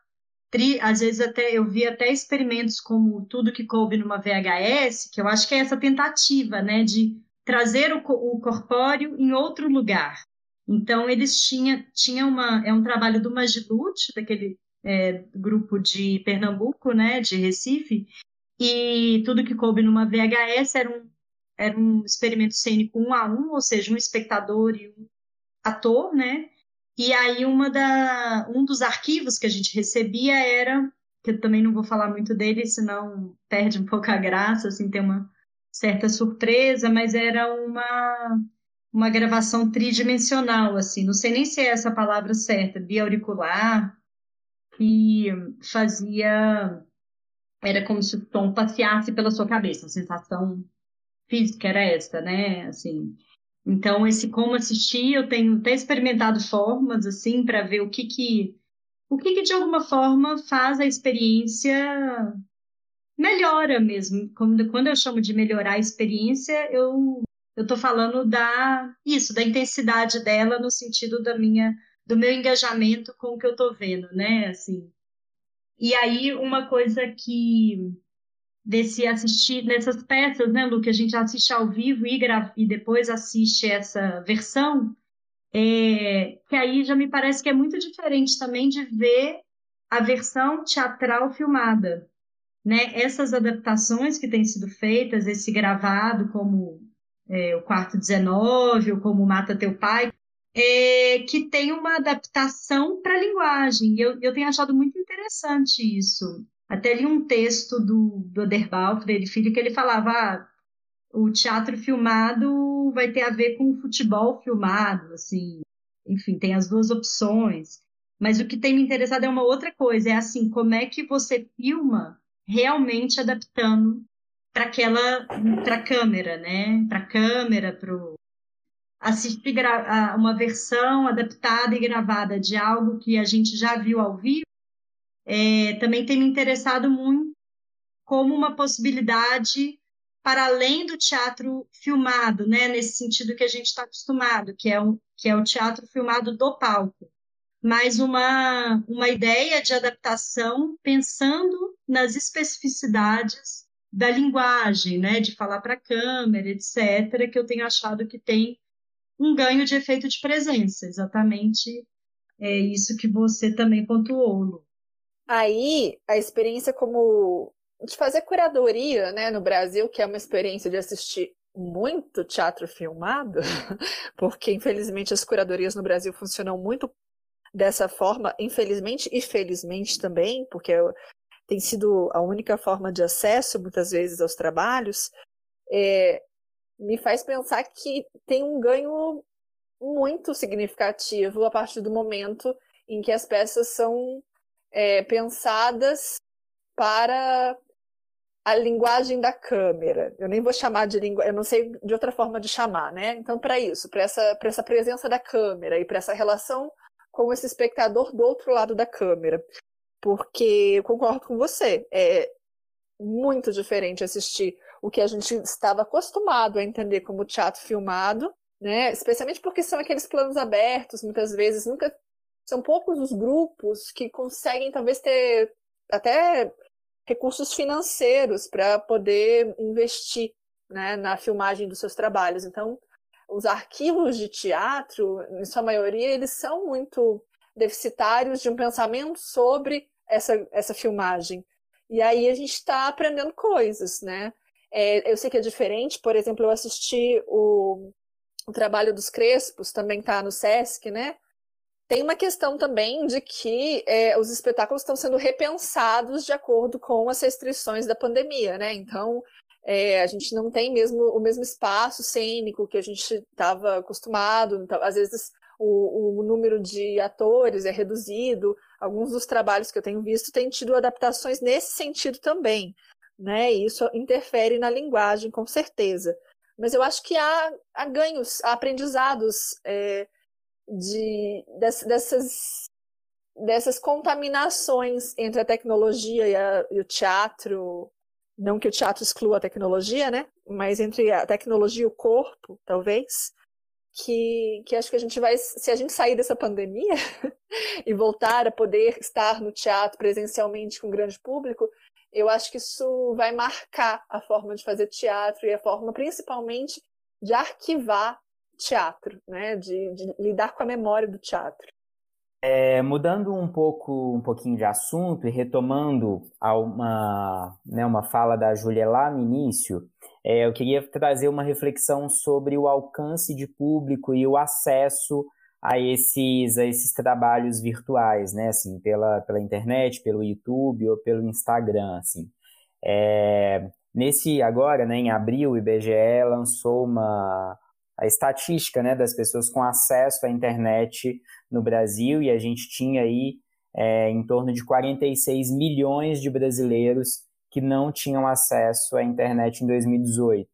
Às vezes até eu vi até experimentos como tudo que coube numa VHS, que eu acho que é essa tentativa, né, de trazer o, o corpóreo em outro lugar. Então eles tinham tinha uma é um trabalho do Magilute, daquele é, grupo de Pernambuco, né, de Recife, e tudo que coube numa VHS era um era um experimento cênico um a um, ou seja, um espectador e um ator, né? E aí uma da, um dos arquivos que a gente recebia era, que eu também não vou falar muito dele, senão perde um pouco a graça, assim, tem uma certa surpresa, mas era uma uma gravação tridimensional, assim, não sei nem se é essa palavra certa, biauricular, que fazia era como se o tom passeasse pela sua cabeça, a sensação física era essa, né? Assim, então esse como assistir, eu tenho até experimentado formas assim para ver o que que o que que de alguma forma faz a experiência melhora mesmo. Quando, quando eu chamo de melhorar a experiência, eu eu estou falando da isso, da intensidade dela no sentido da minha do meu engajamento com o que eu estou vendo, né? Assim. E aí uma coisa que desse assistir nessas peças, né, Lu, que a gente assiste ao vivo e, e depois assiste essa versão, é, que aí já me parece que é muito diferente também de ver a versão teatral filmada, né? Essas adaptações que têm sido feitas, esse gravado como é, o quarto 19 ou como Mata Teu Pai, é, que tem uma adaptação para a linguagem. Eu, eu tenho achado muito interessante isso. Até li um texto do, do Oderbal, Freire Filho, que ele falava ah, o teatro filmado vai ter a ver com o futebol filmado, assim, enfim, tem as duas opções. Mas o que tem me interessado é uma outra coisa, é assim, como é que você filma realmente adaptando para aquela para câmera, né? Para câmera, para assistir uma versão adaptada e gravada de algo que a gente já viu ao vivo, é, também tem me interessado muito como uma possibilidade para além do teatro filmado, né? Nesse sentido que a gente está acostumado, que é, um, que é o teatro filmado do palco mas uma, uma ideia de adaptação pensando nas especificidades da linguagem, né, de falar para a câmera, etc., que eu tenho achado que tem um ganho de efeito de presença, exatamente é isso que você também pontuou, Lu. Aí, a experiência como de fazer curadoria, né, no Brasil, que é uma experiência de assistir muito teatro filmado, porque infelizmente as curadorias no Brasil funcionam muito dessa forma, infelizmente e felizmente também, porque tem sido a única forma de acesso, muitas vezes, aos trabalhos, é, me faz pensar que tem um ganho muito significativo a partir do momento em que as peças são é, pensadas para a linguagem da câmera. Eu nem vou chamar de língua, eu não sei de outra forma de chamar, né? Então, para isso, para essa, essa presença da câmera e para essa relação com esse espectador do outro lado da câmera porque eu concordo com você, é muito diferente assistir o que a gente estava acostumado a entender como teatro filmado, né? Especialmente porque são aqueles planos abertos, muitas vezes nunca são poucos os grupos que conseguem talvez ter até recursos financeiros para poder investir né, na filmagem dos seus trabalhos. Então, os arquivos de teatro, em sua maioria, eles são muito deficitários de um pensamento sobre essa, essa filmagem. E aí a gente está aprendendo coisas, né? É, eu sei que é diferente, por exemplo, eu assisti o, o trabalho dos Crespos, também está no Sesc, né? Tem uma questão também de que é, os espetáculos estão sendo repensados de acordo com as restrições da pandemia, né? Então, é, a gente não tem mesmo o mesmo espaço cênico que a gente estava acostumado. Então, às vezes o, o, número de atores é reduzido. Alguns dos trabalhos que eu tenho visto têm tido adaptações nesse sentido também, né? E isso interfere na linguagem, com certeza. Mas eu acho que há, há ganhos, há aprendizados é, de, dessas, dessas contaminações entre a tecnologia e, a, e o teatro. Não que o teatro exclua a tecnologia, né? Mas entre a tecnologia e o corpo, talvez que, que acho que a gente vai, se a gente sair dessa pandemia e voltar a poder estar no teatro presencialmente com grande público, eu acho que isso vai marcar a forma de fazer teatro e a forma, principalmente, de arquivar teatro, né? de, de lidar com a memória do teatro. É, mudando um pouco, um pouquinho de assunto e retomando uma, né, uma fala da Júlia lá no início, é, eu queria trazer uma reflexão sobre o alcance de público e o acesso a esses, a esses trabalhos virtuais, né, assim, pela, pela internet, pelo YouTube ou pelo Instagram, assim. É, nesse, agora, né, em abril, o IBGE lançou uma, a estatística, né, das pessoas com acesso à internet no Brasil e a gente tinha aí é, em torno de 46 milhões de brasileiros que não tinham acesso à internet em 2018.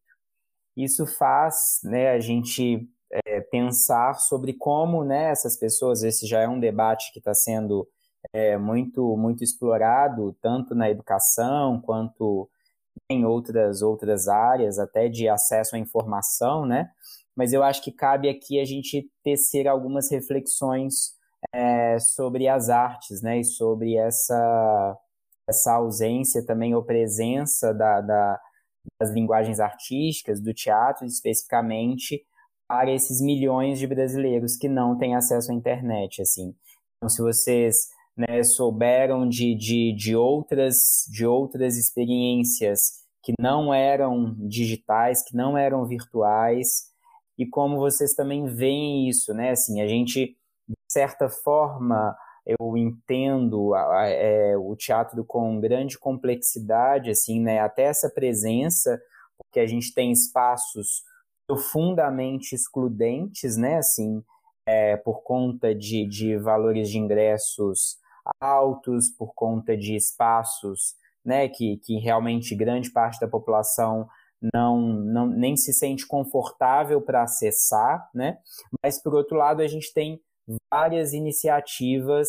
Isso faz né, a gente é, pensar sobre como né, essas pessoas, esse já é um debate que está sendo é, muito, muito explorado, tanto na educação quanto em outras, outras áreas, até de acesso à informação, né? Mas eu acho que cabe aqui a gente tecer algumas reflexões é, sobre as artes, né? E sobre essa, essa ausência também ou presença da, da, das linguagens artísticas, do teatro especificamente, para esses milhões de brasileiros que não têm acesso à internet, assim. Então, se vocês né, souberam de, de, de, outras, de outras experiências que não eram digitais, que não eram virtuais, e como vocês também veem isso, né? Assim, a gente, de certa forma, eu entendo a, a, é, o teatro com grande complexidade, assim, né? Até essa presença, porque a gente tem espaços profundamente excludentes, né? Assim, é, por conta de, de valores de ingressos altos, por conta de espaços, né? Que, que realmente grande parte da população não, não nem se sente confortável para acessar, né? Mas por outro lado a gente tem várias iniciativas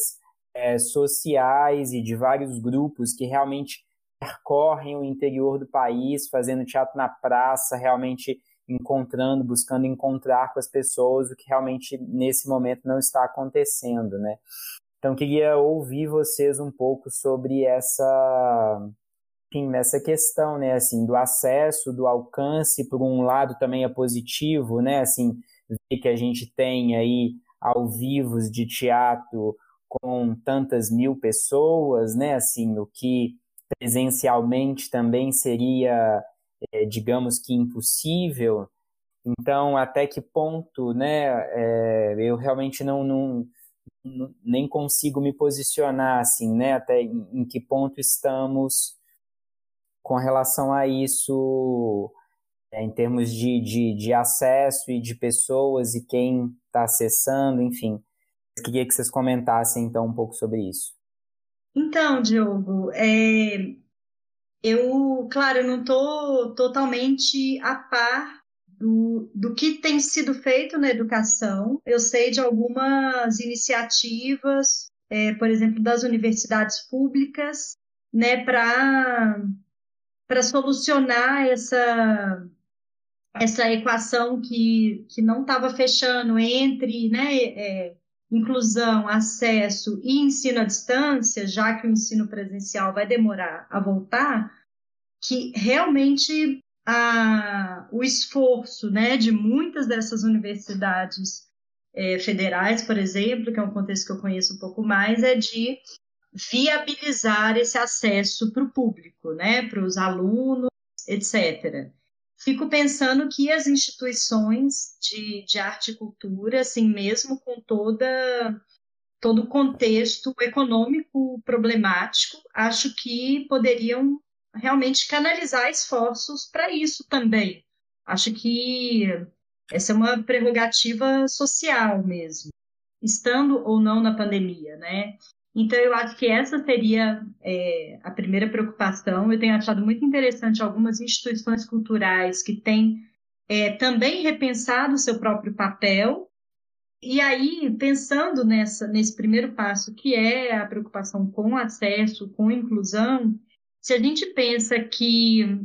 é, sociais e de vários grupos que realmente percorrem o interior do país, fazendo teatro na praça, realmente encontrando, buscando encontrar com as pessoas, o que realmente nesse momento não está acontecendo, né? Então queria ouvir vocês um pouco sobre essa, enfim, nessa questão, né, assim, do acesso, do alcance, por um lado também é positivo, né, assim, ver que a gente tem aí ao vivo de teatro com tantas mil pessoas, né? Assim, o que presencialmente também seria, é, digamos que impossível. Então, até que ponto, né? É, eu realmente não, não, nem consigo me posicionar assim, né? Até em, em que ponto estamos com relação a isso é, em termos de, de, de acesso e de pessoas e quem está acessando, enfim. Queria que vocês comentassem então um pouco sobre isso. Então, Diogo, é, eu, claro, eu não estou totalmente a par do, do que tem sido feito na educação. Eu sei de algumas iniciativas, é, por exemplo, das universidades públicas, né, para solucionar essa essa equação que, que não estava fechando entre né, é, inclusão, acesso e ensino à distância, já que o ensino presencial vai demorar a voltar, que realmente a, o esforço né, de muitas dessas universidades é, federais, por exemplo, que é um contexto que eu conheço um pouco mais, é de viabilizar esse acesso para o público, né, para os alunos, etc fico pensando que as instituições de, de arte e cultura, assim mesmo com toda todo o contexto econômico problemático, acho que poderiam realmente canalizar esforços para isso também. Acho que essa é uma prerrogativa social mesmo, estando ou não na pandemia, né? Então, eu acho que essa seria é, a primeira preocupação. Eu tenho achado muito interessante algumas instituições culturais que têm é, também repensado o seu próprio papel. E aí, pensando nessa, nesse primeiro passo, que é a preocupação com acesso, com inclusão, se a gente pensa que,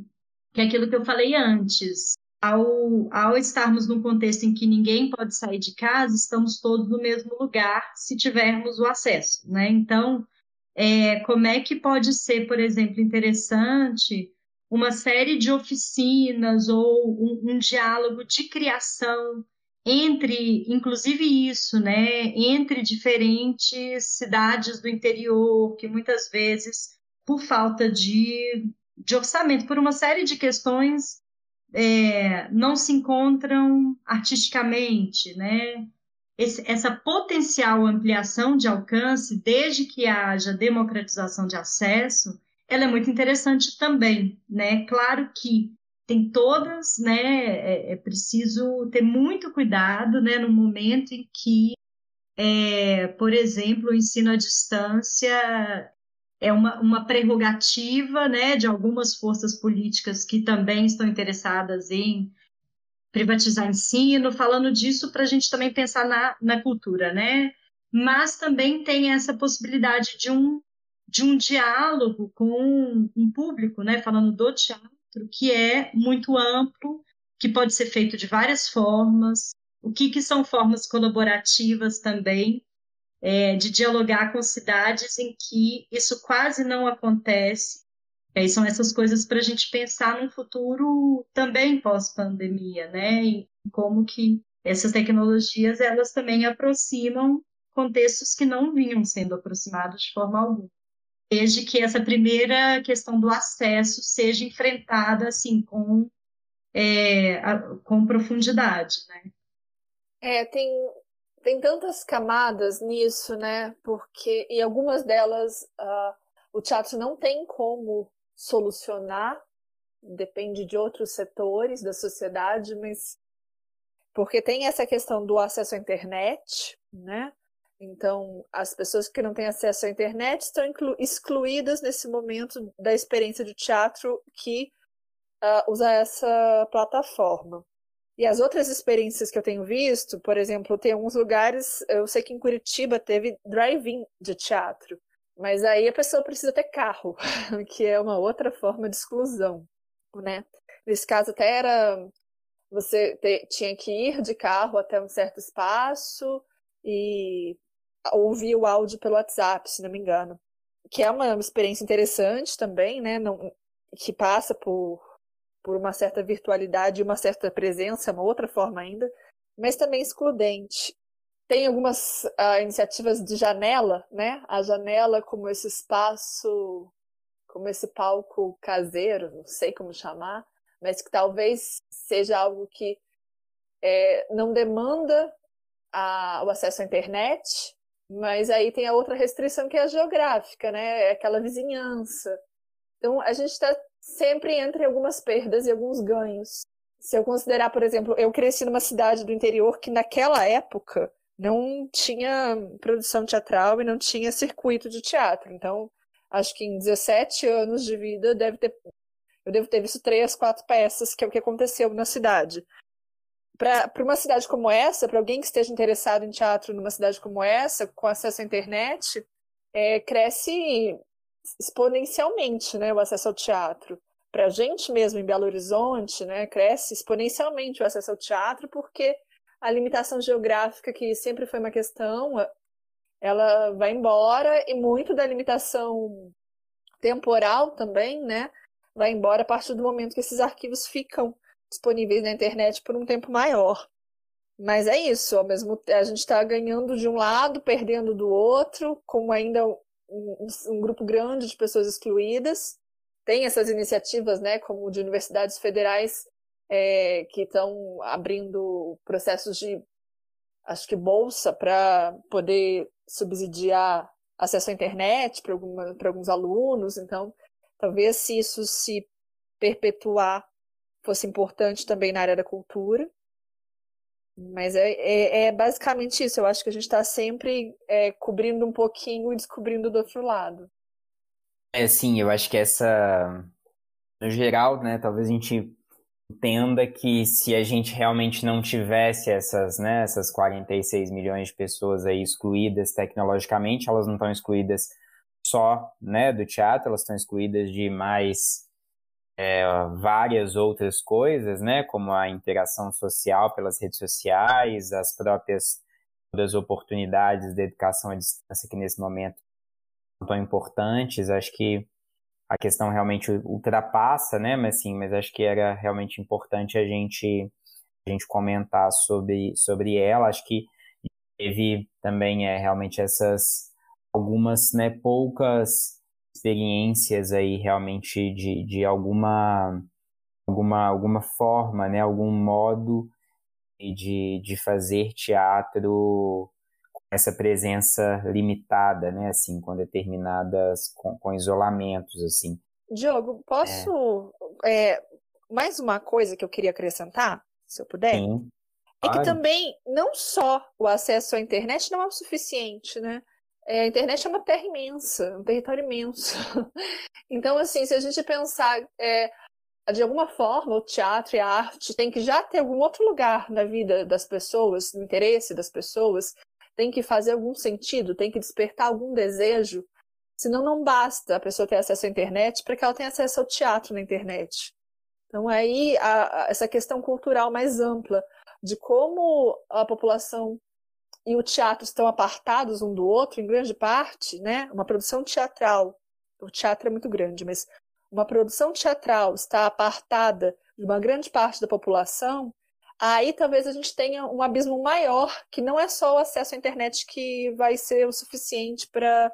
que aquilo que eu falei antes, ao, ao estarmos num contexto em que ninguém pode sair de casa, estamos todos no mesmo lugar se tivermos o acesso, né? Então, é, como é que pode ser, por exemplo, interessante uma série de oficinas ou um, um diálogo de criação entre, inclusive isso, né, entre diferentes cidades do interior, que muitas vezes, por falta de, de orçamento, por uma série de questões é, não se encontram artisticamente, né? Esse, essa potencial ampliação de alcance, desde que haja democratização de acesso, ela é muito interessante também, né? Claro que tem todas, né? É, é preciso ter muito cuidado, né? No momento em que, é, por exemplo, o ensino à distância é uma, uma prerrogativa né, de algumas forças políticas que também estão interessadas em privatizar ensino, falando disso para a gente também pensar na, na cultura, né? Mas também tem essa possibilidade de um, de um diálogo com um público, né? Falando do teatro, que é muito amplo, que pode ser feito de várias formas. O que, que são formas colaborativas também, é, de dialogar com cidades em que isso quase não acontece. E aí são essas coisas para a gente pensar num futuro também pós-pandemia, né? E como que essas tecnologias elas também aproximam contextos que não vinham sendo aproximados de forma alguma. Desde que essa primeira questão do acesso seja enfrentada assim com é, com profundidade, né? É, tem tem tantas camadas nisso, né? Porque e algumas delas uh, o teatro não tem como solucionar, depende de outros setores da sociedade, mas porque tem essa questão do acesso à internet, né? Então, as pessoas que não têm acesso à internet estão excluídas nesse momento da experiência de teatro que uh, usa essa plataforma. E as outras experiências que eu tenho visto, por exemplo, tem alguns lugares, eu sei que em Curitiba teve drive-in de teatro, mas aí a pessoa precisa ter carro, que é uma outra forma de exclusão, né? Nesse caso até era você te, tinha que ir de carro até um certo espaço e ouvir o áudio pelo WhatsApp, se não me engano. Que é uma experiência interessante também, né? Não, que passa por por uma certa virtualidade uma certa presença, uma outra forma ainda, mas também excludente. Tem algumas uh, iniciativas de janela, né? A janela como esse espaço, como esse palco caseiro, não sei como chamar, mas que talvez seja algo que é, não demanda a, o acesso à internet, mas aí tem a outra restrição que é a geográfica, né? É aquela vizinhança. Então a gente está sempre entre algumas perdas e alguns ganhos. Se eu considerar, por exemplo, eu cresci numa cidade do interior que naquela época não tinha produção teatral e não tinha circuito de teatro. Então, acho que em 17 anos de vida deve ter eu devo ter visto três, quatro peças, que é o que aconteceu na cidade. Para uma cidade como essa, para alguém que esteja interessado em teatro numa cidade como essa, com acesso à internet, é, cresce exponencialmente né, o acesso ao teatro. Para a gente mesmo em Belo Horizonte, né, cresce exponencialmente o acesso ao teatro, porque a limitação geográfica, que sempre foi uma questão, ela vai embora e muito da limitação temporal também, né, vai embora a partir do momento que esses arquivos ficam disponíveis na internet por um tempo maior. Mas é isso, ao mesmo a gente está ganhando de um lado, perdendo do outro, com ainda um, um, grupo grande de pessoas excluídas. Tem essas iniciativas, né, como de universidades federais é, que estão abrindo processos de, acho que bolsa para poder subsidiar acesso à internet para alguns alunos. Então, talvez se isso se perpetuar fosse importante também na área da cultura. Mas é, é, é, basicamente isso. Eu acho que a gente está sempre é, cobrindo um pouquinho e descobrindo do outro lado. É, sim, eu acho que essa. No geral, né, talvez a gente entenda que se a gente realmente não tivesse essas, né, essas 46 milhões de pessoas aí excluídas tecnologicamente, elas não estão excluídas só, né, do teatro, elas estão excluídas de mais é, várias outras coisas, né, como a interação social pelas redes sociais, as próprias das oportunidades da educação à distância que nesse momento são tão importantes. Acho que a questão realmente ultrapassa, né, mas sim, mas acho que era realmente importante a gente a gente comentar sobre sobre ela. Acho que teve também é realmente essas algumas, né, poucas experiências aí realmente de, de alguma, alguma, alguma forma, né, algum modo de, de fazer teatro com essa presença limitada, né, assim, com determinadas, com, com isolamentos, assim. Diogo, posso, é. É, mais uma coisa que eu queria acrescentar, se eu puder? Sim. É que também, não só o acesso à internet não é o suficiente, né? É, a internet é uma terra imensa, um território imenso. então, assim, se a gente pensar é, de alguma forma, o teatro e a arte tem que já ter algum outro lugar na vida das pessoas, no interesse das pessoas, tem que fazer algum sentido, tem que despertar algum desejo. Senão, não basta a pessoa ter acesso à internet para que ela tenha acesso ao teatro na internet. Então, aí, a, a, essa questão cultural mais ampla de como a população e o teatro estão apartados um do outro, em grande parte, né? Uma produção teatral, o teatro é muito grande, mas uma produção teatral está apartada de uma grande parte da população, aí talvez a gente tenha um abismo maior, que não é só o acesso à internet que vai ser o suficiente para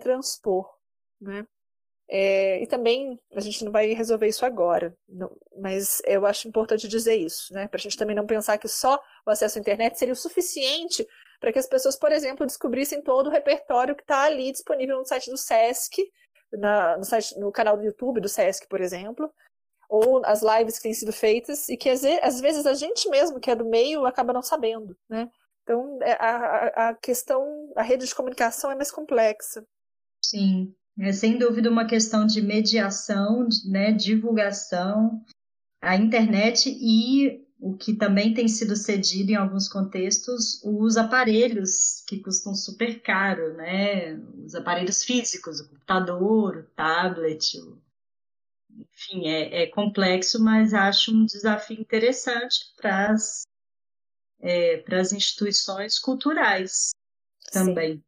transpor, né? É, e também a gente não vai resolver isso agora, não, mas eu acho importante dizer isso, né? Para a gente também não pensar que só o acesso à internet seria o suficiente para que as pessoas, por exemplo, descobrissem todo o repertório que está ali disponível no site do SESC, na, no, site, no canal do YouTube do SESC, por exemplo, ou as lives que têm sido feitas e que às vezes a gente mesmo que é do meio acaba não sabendo, né? Então é, a, a questão, a rede de comunicação é mais complexa. Sim, é sem dúvida uma questão de mediação, né, divulgação, a internet e o que também tem sido cedido em alguns contextos, os aparelhos que custam super caro, né? Os aparelhos físicos, o computador, o tablet, o... enfim, é, é, complexo, mas acho um desafio interessante para as é, instituições culturais também. Sim.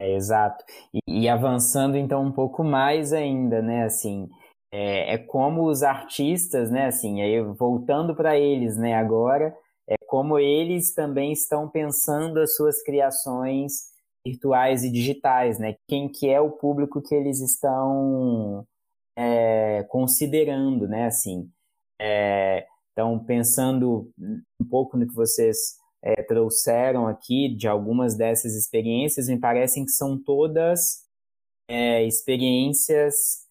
É, exato. E, e, avançando então um pouco mais ainda, né? Assim, é, é como os artistas, né? Assim, aí voltando para eles, né? Agora, é como eles também estão pensando as suas criações virtuais e digitais, né? Quem que é o público que eles estão é, considerando, né? Assim, é, então pensando um pouco no que vocês é, trouxeram aqui de algumas dessas experiências, me parecem que são todas é, experiências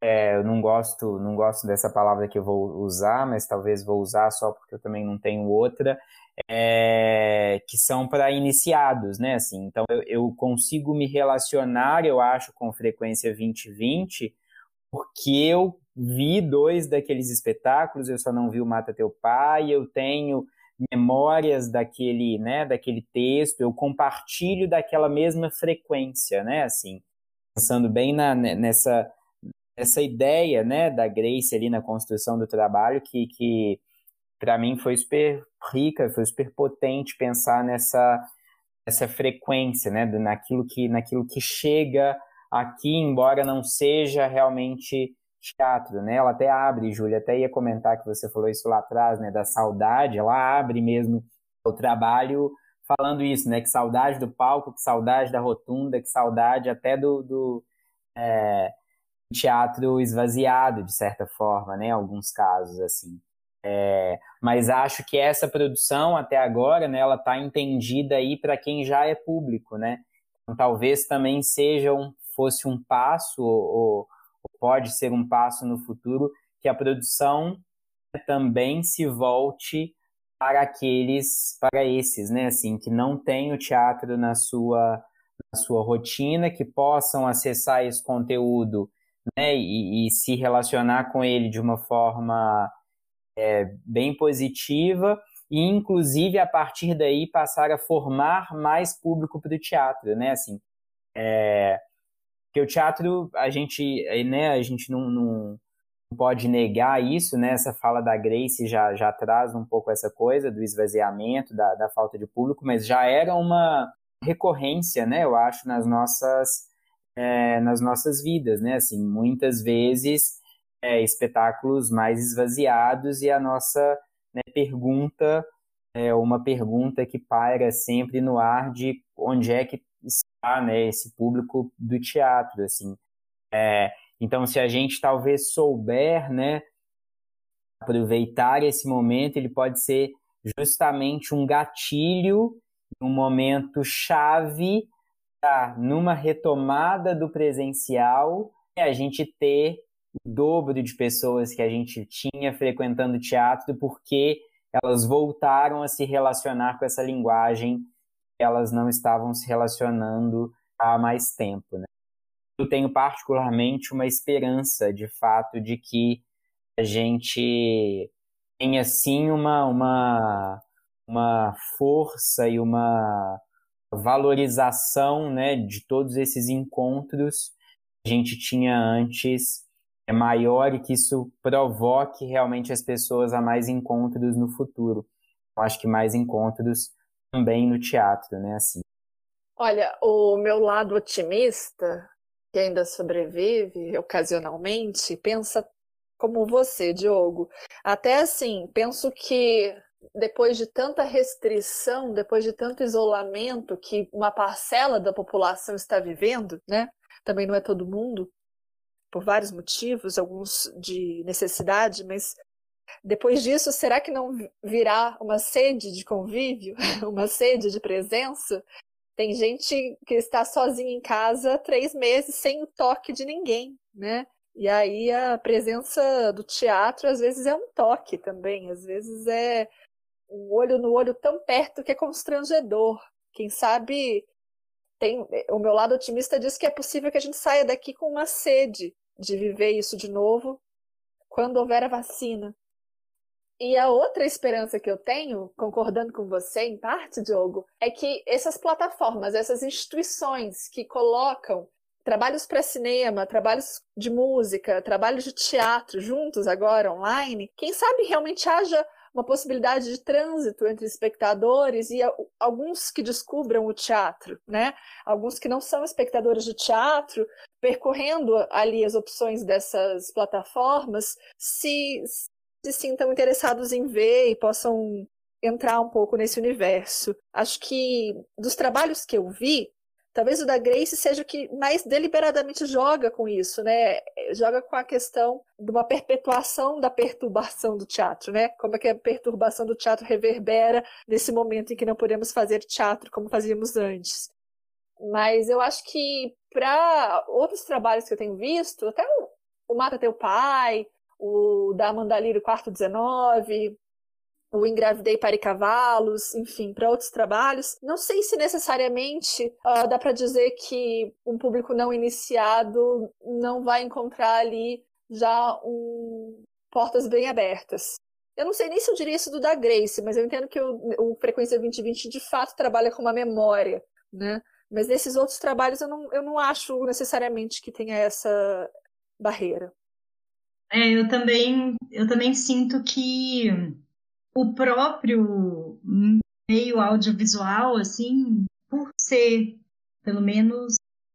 é, eu não gosto, não gosto dessa palavra que eu vou usar, mas talvez vou usar só porque eu também não tenho outra, é, que são para iniciados, né? Assim, então eu, eu, consigo me relacionar, eu acho, com frequência 2020, porque eu vi dois daqueles espetáculos, eu só não vi o Mata Teu Pai, eu tenho memórias daquele, né, daquele texto, eu compartilho daquela mesma frequência, né? Assim, pensando bem na, nessa essa ideia, né, da Grace ali na construção do trabalho que, que para mim foi super rica, foi super potente pensar nessa essa frequência, né, naquilo que naquilo que chega aqui, embora não seja realmente teatro, né? Ela até abre, Júlia, até ia comentar que você falou isso lá atrás, né, da saudade, ela abre mesmo o trabalho falando isso, né, que saudade do palco, que saudade da rotunda, que saudade até do, do é, teatro esvaziado, de certa forma, né? Alguns casos, assim. É, mas acho que essa produção, até agora, né, ela está entendida aí para quem já é público, né? Então, talvez também seja um, fosse um passo, ou pode ser um passo no futuro, que a produção também se volte para aqueles, para esses, né, assim, que não têm o teatro na sua, na sua rotina, que possam acessar esse conteúdo né, e, e se relacionar com ele de uma forma é, bem positiva e inclusive a partir daí passar a formar mais público para o teatro, né, assim, é, porque o teatro a gente, né, a gente não, não, pode negar isso, né, essa fala da Grace já, já traz um pouco essa coisa do esvaziamento, da, da falta de público, mas já era uma recorrência, né, eu acho, nas nossas é, nas nossas vidas, né? Assim, muitas vezes é, espetáculos mais esvaziados e a nossa né, pergunta é uma pergunta que paira sempre no ar de onde é que está né, esse público do teatro, assim. É, então, se a gente talvez souber, né, aproveitar esse momento, ele pode ser justamente um gatilho, um momento chave está numa retomada do presencial e a gente ter o dobro de pessoas que a gente tinha frequentando teatro porque elas voltaram a se relacionar com essa linguagem elas não estavam se relacionando há mais tempo. Né? Eu tenho particularmente uma esperança, de fato, de que a gente tenha sim uma, uma, uma força e uma valorização né, de todos esses encontros que a gente tinha antes é maior e que isso provoque realmente as pessoas a mais encontros no futuro. Eu acho que mais encontros também no teatro, né? Assim. Olha, o meu lado otimista, que ainda sobrevive ocasionalmente, pensa como você, Diogo. Até assim, penso que depois de tanta restrição, depois de tanto isolamento que uma parcela da população está vivendo, né? Também não é todo mundo, por vários motivos, alguns de necessidade, mas depois disso, será que não virá uma sede de convívio, uma sede de presença? Tem gente que está sozinha em casa três meses sem o toque de ninguém, né? E aí a presença do teatro às vezes é um toque também, às vezes é um olho no olho tão perto que é constrangedor. Quem sabe tem o meu lado otimista diz que é possível que a gente saia daqui com uma sede de viver isso de novo quando houver a vacina. E a outra esperança que eu tenho, concordando com você em parte, Diogo, é que essas plataformas, essas instituições que colocam trabalhos para cinema, trabalhos de música, trabalhos de teatro juntos agora online, quem sabe realmente haja uma possibilidade de trânsito entre espectadores e alguns que descubram o teatro, né? Alguns que não são espectadores de teatro, percorrendo ali as opções dessas plataformas, se, se sintam interessados em ver e possam entrar um pouco nesse universo. Acho que dos trabalhos que eu vi, Talvez o da Grace seja o que mais deliberadamente joga com isso, né? Joga com a questão de uma perpetuação da perturbação do teatro, né? Como é que a perturbação do teatro reverbera nesse momento em que não podemos fazer teatro como fazíamos antes. Mas eu acho que para outros trabalhos que eu tenho visto, até o, o Mata Teu Pai, o da Amanda Lírio Quarto 19, o Engravidei para Cavalos, enfim, para outros trabalhos. Não sei se necessariamente uh, dá para dizer que um público não iniciado não vai encontrar ali já um portas bem abertas. Eu não sei nem se eu diria isso do da Grace, mas eu entendo que o, o Frequência 2020 de fato trabalha com uma memória, né? Mas nesses outros trabalhos eu não, eu não acho necessariamente que tenha essa barreira. É, eu também, eu também sinto que o próprio meio audiovisual, assim, por ser, pelo menos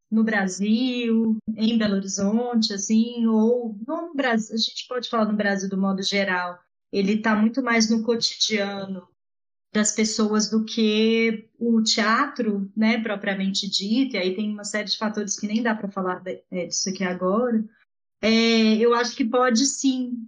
no Brasil, em Belo Horizonte, assim, ou no Brasil, a gente pode falar no Brasil do modo geral, ele está muito mais no cotidiano das pessoas do que o teatro, né, propriamente dito, e aí tem uma série de fatores que nem dá para falar é, disso aqui agora, é, eu acho que pode sim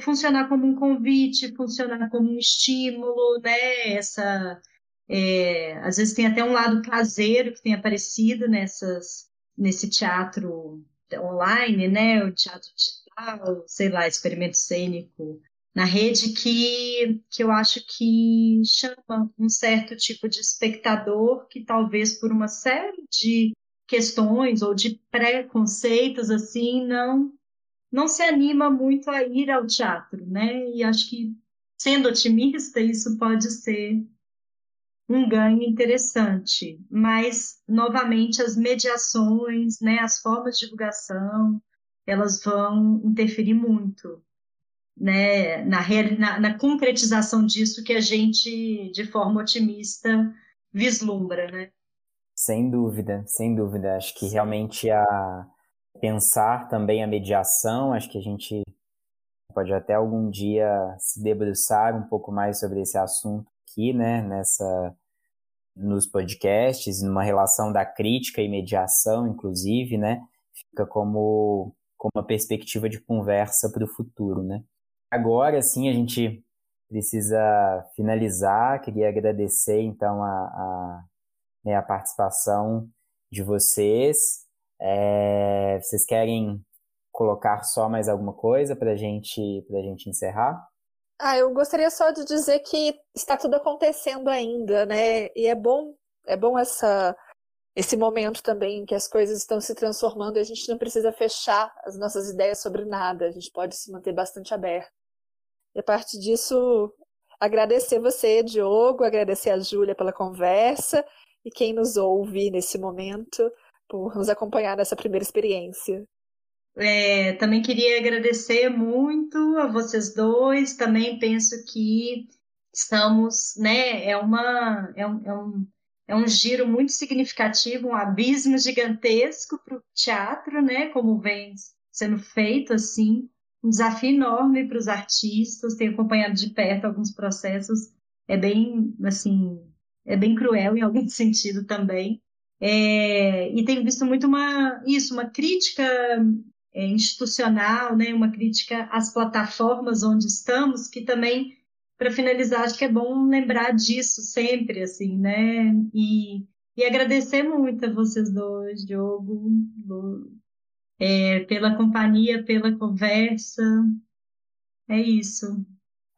funcionar como um convite, funcionar como um estímulo, né? Essa, é, às vezes tem até um lado caseiro que tem aparecido nessas, nesse teatro online, né? O teatro digital, sei lá, experimento cênico na rede que, que eu acho que chama um certo tipo de espectador que talvez por uma série de questões ou de preconceitos assim não não se anima muito a ir ao teatro, né? E acho que, sendo otimista, isso pode ser um ganho interessante. Mas, novamente, as mediações, né, as formas de divulgação, elas vão interferir muito né, na, na, na concretização disso que a gente, de forma otimista, vislumbra, né? Sem dúvida, sem dúvida. Acho que realmente a, pensar também a mediação, acho que a gente pode até algum dia se debruçar um pouco mais sobre esse assunto aqui, né, nessa nos podcasts, numa relação da crítica e mediação, inclusive, né, fica como, como uma perspectiva de conversa para o futuro, né. Agora, sim, a gente precisa finalizar, queria agradecer, então, a, a, né, a participação de vocês, é, vocês querem colocar só mais alguma coisa para gente, a gente encerrar? Ah, eu gostaria só de dizer que está tudo acontecendo ainda, né? E é bom É bom essa esse momento também que as coisas estão se transformando e a gente não precisa fechar as nossas ideias sobre nada, a gente pode se manter bastante aberto. E a partir disso, agradecer você, Diogo, agradecer a Júlia pela conversa e quem nos ouve nesse momento por nos acompanhar nessa primeira experiência. É, também queria agradecer muito a vocês dois. Também penso que estamos, né? É uma é um, é um, é um giro muito significativo, um abismo gigantesco para o teatro, né? Como vem sendo feito assim, um desafio enorme para os artistas. Tenho acompanhado de perto alguns processos. É bem assim, é bem cruel em algum sentido também. É, e tenho visto muito uma isso, uma crítica é, institucional, né, uma crítica às plataformas onde estamos, que também, para finalizar, acho que é bom lembrar disso sempre, assim, né, e, e agradecer muito a vocês dois, Diogo, é, pela companhia, pela conversa, é isso.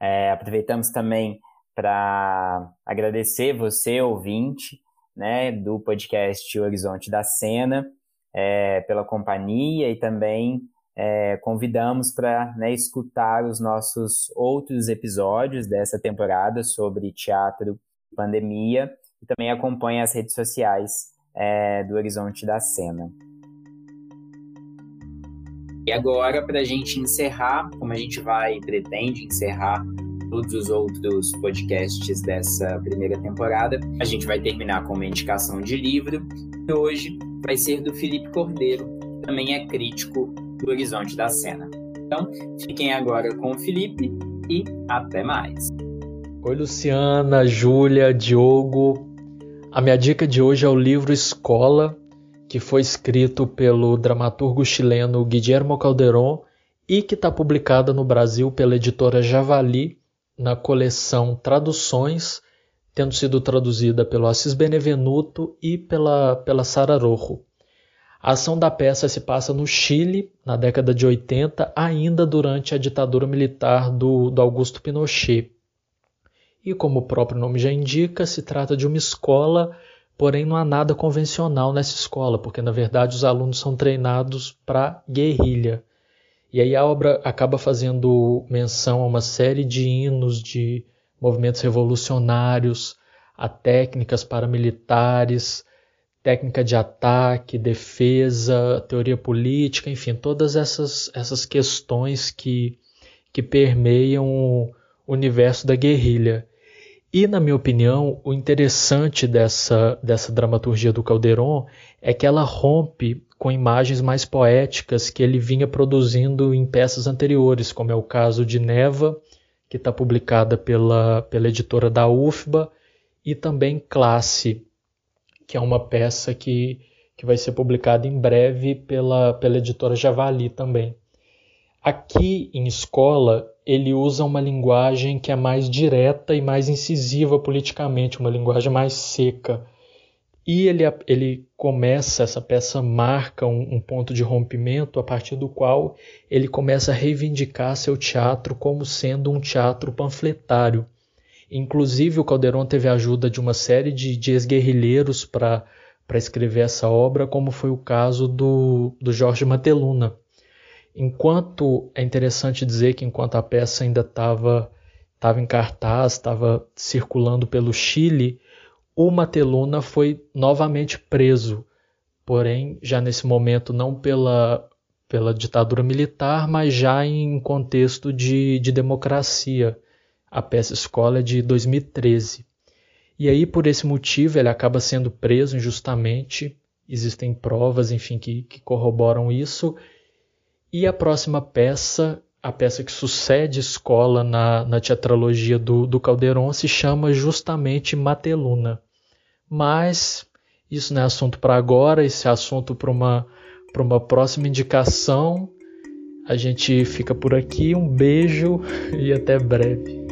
É, aproveitamos também para agradecer você, ouvinte, né, do podcast Horizonte da Cena, é, pela companhia e também é, convidamos para né, escutar os nossos outros episódios dessa temporada sobre teatro e pandemia e também acompanhe as redes sociais é, do Horizonte da Cena. E agora, para a gente encerrar, como a gente vai pretende encerrar todos os outros podcasts dessa primeira temporada, a gente vai terminar com uma indicação de livro. E hoje vai ser do Felipe Cordeiro, que também é crítico do Horizonte da Cena. Então, fiquem agora com o Felipe e até mais. Oi, Luciana, Júlia, Diogo. A minha dica de hoje é o livro Escola, que foi escrito pelo dramaturgo chileno Guillermo Calderón e que está publicada no Brasil pela editora Javali na coleção Traduções tendo sido traduzida pelo Assis Benevenuto e pela, pela Sara Rojo. A ação da peça se passa no Chile, na década de 80, ainda durante a ditadura militar do, do Augusto Pinochet. E como o próprio nome já indica, se trata de uma escola, porém não há nada convencional nessa escola, porque na verdade os alunos são treinados para guerrilha. E aí a obra acaba fazendo menção a uma série de hinos de movimentos revolucionários, a técnicas paramilitares, técnica de ataque, defesa, teoria política, enfim, todas essas, essas questões que, que permeiam o universo da guerrilha. E, na minha opinião, o interessante dessa, dessa dramaturgia do Calderon é que ela rompe com imagens mais poéticas que ele vinha produzindo em peças anteriores, como é o caso de Neva que está publicada pela, pela editora da UFBA, e também Classe, que é uma peça que, que vai ser publicada em breve pela, pela editora Javali também. Aqui em escola, ele usa uma linguagem que é mais direta e mais incisiva politicamente, uma linguagem mais seca. E ele, ele começa, essa peça marca um, um, ponto de rompimento a partir do qual ele começa a reivindicar seu teatro como sendo um teatro panfletário. Inclusive, o Calderon teve a ajuda de uma série de, de ex-guerrilheiros para escrever essa obra, como foi o caso do, do Jorge Mateluna. Enquanto é interessante dizer que enquanto a peça ainda estava em cartaz, estava circulando pelo Chile, o Mateluna foi novamente preso, porém já nesse momento não pela, pela ditadura militar, mas já em contexto de, de democracia. A peça Escola é de 2013. E aí, por esse motivo, ele acaba sendo preso injustamente. Existem provas, enfim, que, que corroboram isso. E a próxima peça, a peça que sucede Escola na, na teatrologia do, do se chama justamente Mateluna. Mas isso não é assunto para agora, esse é assunto para uma, uma próxima indicação. A gente fica por aqui, um beijo e até breve.